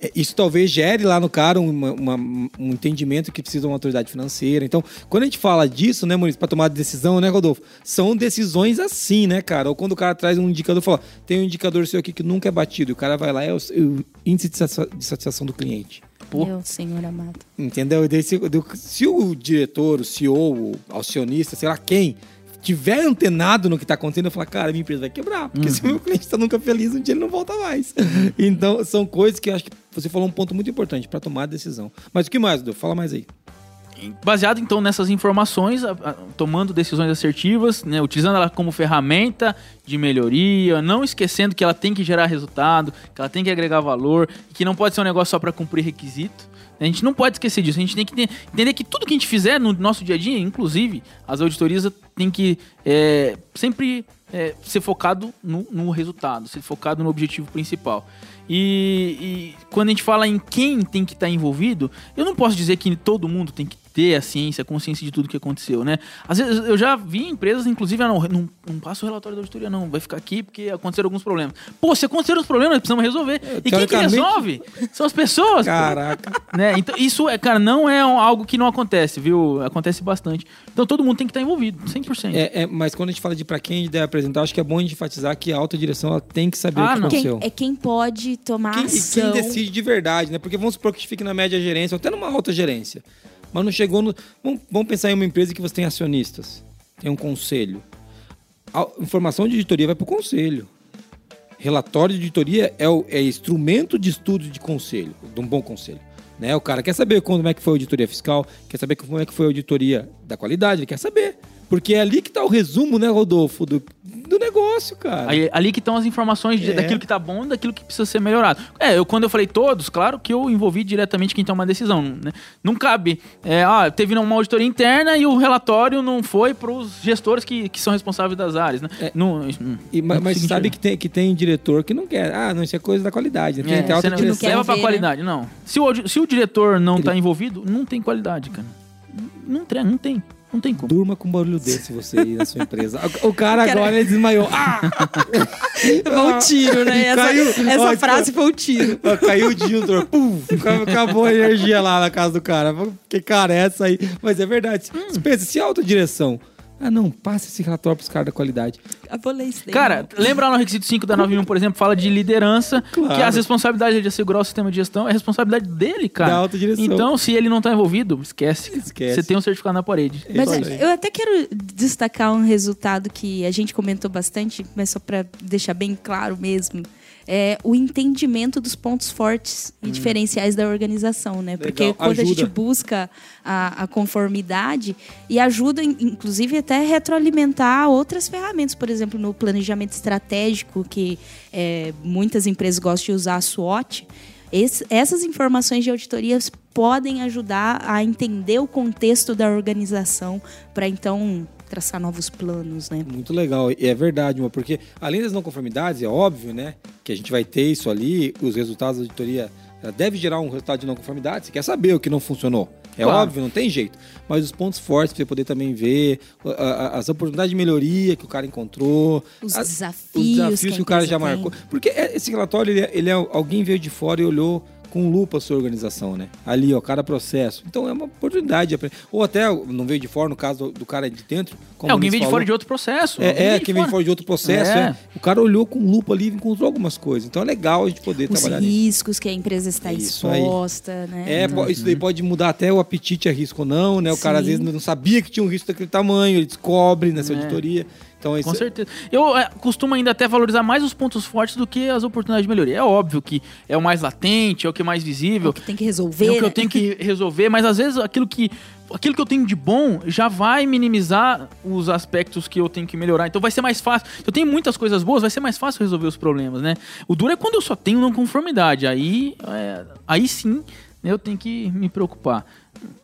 É, Isso talvez gere lá no cara uma- uma- um entendimento que precisa de uma autoridade financeira. Então, quando a gente fala disso, né, Maurício, para tomar decisão, né, Rodolfo? São decisões assim, né, cara? Ou quando o cara traz um indicador e fala, tem um indicador seu aqui que nunca é batido, e o cara vai lá, é o, o índice de satisfação do cliente.
Pô.
Meu senhor amado.
Entendeu? Se, se o diretor, o CEO, o acionista, sei lá quem, tiver antenado no que está acontecendo, eu falo, cara, minha empresa vai quebrar. Porque se o meu cliente está nunca feliz, um dia ele não volta mais. Então, são coisas que eu acho que você falou um ponto muito importante para tomar a decisão. Mas o que mais, Edu? Fala mais aí.
Baseado então nessas informações, a- a- tomando decisões assertivas, né, utilizando ela como ferramenta de melhoria, não esquecendo que ela tem que gerar resultado, que ela tem que agregar valor, que não pode ser um negócio só para cumprir requisito. A gente não pode esquecer disso. A gente tem que te- entender que tudo que a gente fizer no nosso dia a dia, inclusive as auditorias, tem que é, sempre é, ser focado no, no resultado, ser focado no objetivo principal. E, e quando a gente fala em quem tem que estar envolvido, eu não posso dizer que todo mundo tem que ter a ciência, a consciência de tudo que aconteceu, né? Às vezes eu já vi empresas, inclusive, ah, não, não, não passa o relatório da auditoria, não, vai ficar aqui porque aconteceram alguns problemas. Pô, se aconteceram os problemas, nós precisamos resolver. e quem que resolve? São as pessoas.
Caraca.
né? Então, isso, é, cara, não é algo que não acontece, viu? Acontece bastante. Então, todo mundo tem que estar envolvido, 100%.
É, é, mas quando a gente fala de pra quem a gente deve apresentar, acho que é bom a gente enfatizar que a alta direção ela tem que saber
Ah,
o que
não.
Quem,
aconteceu.
é quem pode tomar
Quem, e
ação.
quem decide de verdade, né? Porque vamos supor que fique na média gerência, ou até numa alta gerência. Mas não chegou no. Vamos, vamos pensar em uma empresa que você tem acionistas, tem um conselho. A informação de auditoria vai para o conselho. Relatório de auditoria é, o, é instrumento de estudo de conselho, de um bom conselho. Né? O cara quer saber como é que foi a auditoria fiscal, quer saber como é que foi a auditoria da qualidade, ele quer saber. Porque é ali que está o resumo, né, Rodolfo, do, do negócio, cara.
Aí, ali que estão as informações de-
É.
daquilo que tá bom e daquilo que precisa ser melhorado. É, eu, quando eu falei todos, claro que eu envolvi diretamente quem toma uma decisão. Né? Não cabe. É, ah, teve uma auditoria interna e o relatório não foi para os gestores que, que são responsáveis das áreas. Né? Não, isso não-
E,
não
mas sabe que tem, que tem diretor que não quer. Ah, não, isso é coisa da qualidade. né? Tem,
É,
tem alta
você não,
que não
leva pra
ver,
qualidade, não. Se o, se o diretor não tá envolvido, não tem qualidade, cara. Não, tem- não tem. Não tem como.
Durma com um barulho desse você aí na sua empresa. O o cara
Cara-
agora ele desmaiou. Ah!
Foi um tiro, né? Essa,
Caiu.
essa
Ó,
frase foi um tiro.
Ó, Caiu o disjuntor. Pum! Acabou a energia lá na casa do cara. Que cara é essa aí? Mas é verdade.
Hum.
Você pensa, se a autodireção. Ah, não, passa esse relatório pros caras da qualidade.
Eu vou ler isso daí.
Cara, lembra lá no requisito 5 da 91, por exemplo, fala de liderança,
Claro.
que as responsabilidades de assegurar o sistema de gestão é responsabilidade dele, cara.
Da alta direção.
Então, se ele não tá envolvido, esquece.
Esquece.
Você tem um certificado na parede.
Mas
Isso aí.
eu até quero destacar um resultado que a gente comentou bastante, mas só para deixar bem claro mesmo. É o entendimento dos pontos fortes e diferenciais da organização, né? Porque
Hum. Legal,
quando a gente
ajuda.
busca a, a conformidade e ajuda, in- inclusive, até a retroalimentar outras ferramentas, por exemplo, no planejamento estratégico, que é, muitas empresas gostam de usar a SWOT. Esse- essas informações de auditorias podem ajudar a entender o contexto da organização para então traçar novos planos, né?
Muito legal. E é verdade, mas porque além das não conformidades, é óbvio, né? Que a gente vai ter isso ali, os resultados da auditoria. Ela deve gerar um resultado de não conformidade. Você quer saber o que não funcionou. É
Claro.
óbvio, não tem jeito. Mas os pontos fortes pra você poder também ver, as oportunidades de melhoria que o cara encontrou.
Os
as-
desafios
os desafios
que
que, o cara já
tem.
marcou. Porque é- esse relatório, ele é, ele é- alguém veio de fora e olhou com lupa a sua organização, né? Ali, ó, cada processo. Então é uma oportunidade de aprender. Ou até não veio de fora, no caso do, do cara de dentro. como
É, alguém
o Luiz
vem de fora de outro processo.
É, é
de
quem vem fora de outro processo.
É.
é. O cara olhou com lupa ali e encontrou algumas coisas. Então é legal a gente poder
Os
trabalhar nisso.
riscos que a empresa está
Isso aí.
exposta, né?
É, isso daí pode mudar até o apetite a risco ou não, né? O cara às
Sim.
vezes não sabia que tinha um risco daquele tamanho, ele descobre nessa
É.
auditoria. Então isso
Com certeza. Eu é, costumo ainda até valorizar mais os pontos fortes do que as oportunidades de melhoria. É óbvio que é o mais latente, é o que é mais
É
visível,
o que tem que resolver.
é o que eu
né?
tenho que resolver, mas às vezes aquilo que aquilo que eu tenho de bom já vai minimizar os aspectos que eu tenho que melhorar. Então vai ser mais fácil. Se eu tenho muitas coisas boas, vai ser mais fácil resolver os problemas, né? O duro é quando eu só tenho não conformidade. Aí, é, aí sim eu tenho que me preocupar.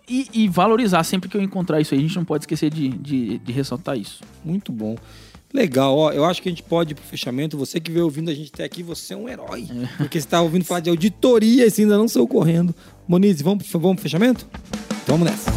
E, e valorizar sempre que eu encontrar isso aí. A gente não pode esquecer de, de, de ressaltar isso.
Muito bom. Legal, ó. Eu acho que a gente pode ir pro fechamento. Você que veio ouvindo a gente até aqui, você é um herói. Porque você tá ouvindo falar de auditoria e ainda não saiu correndo. Moniz, vamos, vamos pro fechamento? Então vamos nessa.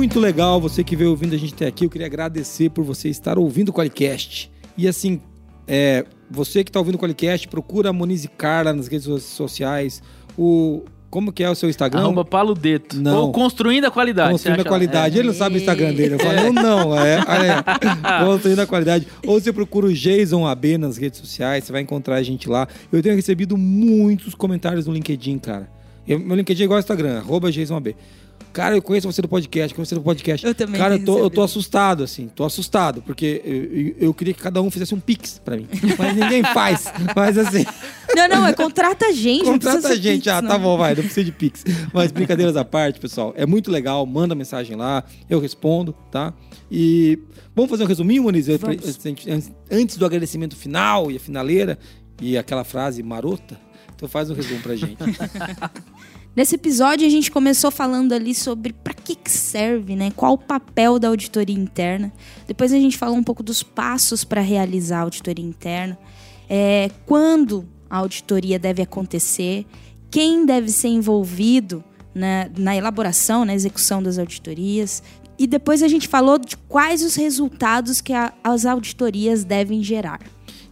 Muito legal você que veio ouvindo a gente até aqui. Eu queria agradecer por você estar ouvindo o Qualicast. E assim, é, você que está ouvindo o Qualicast, procura a Monize Carla nas redes so- sociais. O, como que é o seu Instagram?
Arroba paludeto.
Não.
Ou construindo a qualidade.
Construindo a qualidade. Ele não sabe o Instagram dele. Eu eu não. É, é. Construindo a qualidade. Ou você procura o Jason AB nas redes sociais, você vai encontrar a gente lá. Eu tenho recebido muitos comentários no LinkedIn, cara. Eu- meu LinkedIn é igual ao Instagram, arroba Jason AB. Cara, eu conheço você do podcast, conheço você do podcast.
Eu também
Cara, eu tô, eu tô assustado, assim, tô assustado, porque eu, eu- queria que cada um fizesse um pix pra mim. Mas ninguém faz. Mas assim,
Não, não, é contrata a gente.
contrata a gente.
Pix,
ah,
não.
tá bom, vai, não precisa de pix. Mas brincadeiras à parte, pessoal, é muito legal. Manda mensagem lá, eu respondo, tá? E vamos fazer um resuminho, Moniz? Antes do agradecimento final e a finaleira e aquela frase marota. Então faz um resumo pra gente.
Nesse episódio a gente começou falando ali sobre para que, que serve, né? Qual o papel da auditoria interna. Depois a gente falou um pouco dos passos para realizar a auditoria interna. É, quando a auditoria deve acontecer, quem deve ser envolvido na, na elaboração, na execução das auditorias. E depois a gente falou de quais os resultados que a- as auditorias devem gerar.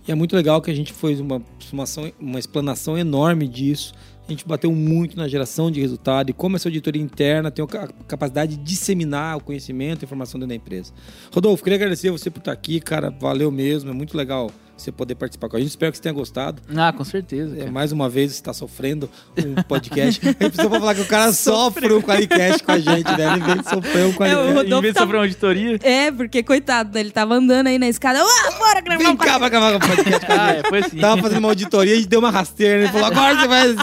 E é muito legal que a gente fez uma, explanação- uma explanação enorme disso. A gente bateu muito na geração de resultado e como essa auditoria interna tem a ca- capacidade de disseminar o conhecimento e informação dentro da empresa. Rodolfo, queria agradecer você por estar aqui, cara. Valeu mesmo. É muito legal você poder participar com a gente. Espero que você tenha gostado.
Ah, com certeza.
É, mais uma vez, você está sofrendo um podcast. A gente precisa falar que o cara sofre um Qualicast com a gente, né? Ele vem sofrer um
É, o
Qualicast.
Em
Rodolfo
vez de sofrer uma auditoria.
É, porque coitado, ele tava andando aí na escada. Ah, bora gravar
Vem
um
cá pra gravar um podcast com a
Ah,
gente.
é, foi assim.
Tava fazendo uma auditoria, a gente deu uma rasteira. Ele falou: agora você vai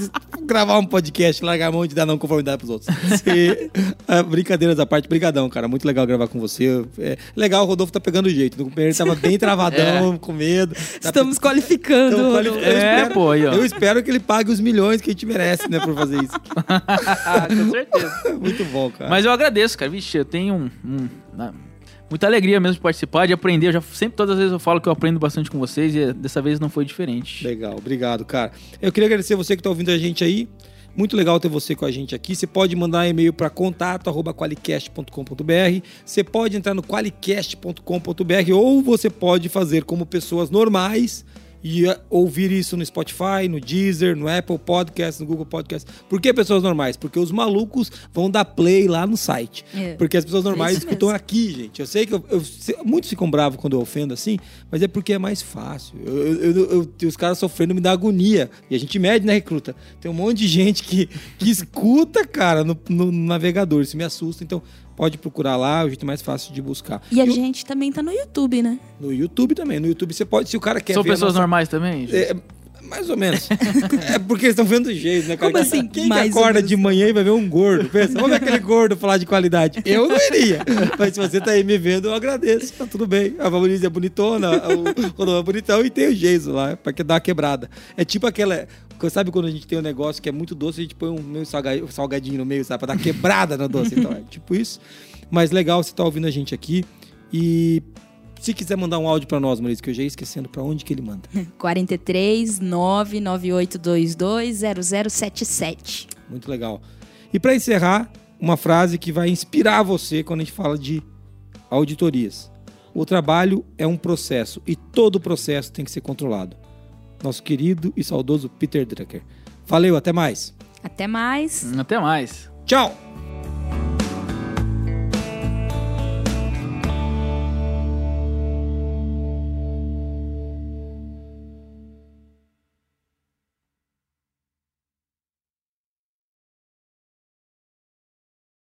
gravar um podcast, largar a mão de dar não conformidade pros outros. E, ah, brincadeiras à parte, brigadão, cara. Muito legal gravar com você. É, legal, o Rodolfo tá pegando o jeito. No primeiro ele tava bem travadão, com medo.
Estamos qualificando.
Então, quali-
Rodolfo.
eu
É,
espero-
pô, aí, ó.
Eu espero que ele pague os milhões que a gente merece, né, por fazer isso.
Ah, com certeza.
Muito bom, cara.
Mas eu agradeço, cara. Vixe, eu tenho um, um- ah, muita alegria mesmo de participar, de aprender. Eu já sempre, todas as vezes eu falo que eu aprendo bastante com vocês e dessa vez não foi diferente.
Legal, obrigado, cara. Eu queria agradecer você que está ouvindo a gente aí. Muito legal ter você com a gente aqui. Você pode mandar e-mail para contato@qualicast.com.br. Você pode entrar no qualicast.com.br ou você pode fazer como pessoas normais e eh, ouvir isso no Spotify, no Deezer, no Apple Podcast, no Google Podcast. Por que pessoas normais? Porque os malucos vão dar play lá no site.
É.
Porque as pessoas normais
É
escutam
mesmo.
aqui, gente. Eu sei que eu, eu- se- muitos ficam bravos quando eu ofendo assim, mas é porque é mais fácil. Eu- os caras sofrendo me dá agonia. E a gente mede, né, recruta? Tem um monte de gente que, que escuta, cara, no, no navegador. Isso me assusta. Então, pode procurar lá, é o jeito mais fácil de buscar.
E a
o-
gente também tá no YouTube, né?
no YouTube também. No YouTube você pode, se o cara quer
São pessoas
nossa-
normais também?
É, mais ou menos. é porque eles estão vendo do jeito, né, cara?
Como assim,
Quem que acorda de manhã e vai ver um gordo? Pensa, vamos ver aquele gordo falar de qualidade. Eu não iria. Mas se você tá aí me vendo, eu agradeço. Tá tudo bem. A Valorize é bonitona, o Rodolfo é bonitão e tem o Geiso lá, pra que dar uma quebrada. É tipo aquela. Sabe quando a gente tem um negócio que é muito doce, a gente põe um meio salga- salgadinho no meio, sabe? Pra dar quebrada no doce. Então é tipo isso. Mas legal você tá ouvindo a gente aqui. E se quiser mandar um áudio pra nós, Maurício, que eu já ia esquecendo pra onde que ele manda.
43 99822 0077.
Muito legal. E para encerrar, uma frase que vai inspirar você quando a gente fala de auditorias. O trabalho é um processo e todo processo tem que ser controlado. Nosso querido e saudoso Peter Drucker. Valeu, até mais.
Até mais.
Até mais.
Tchau!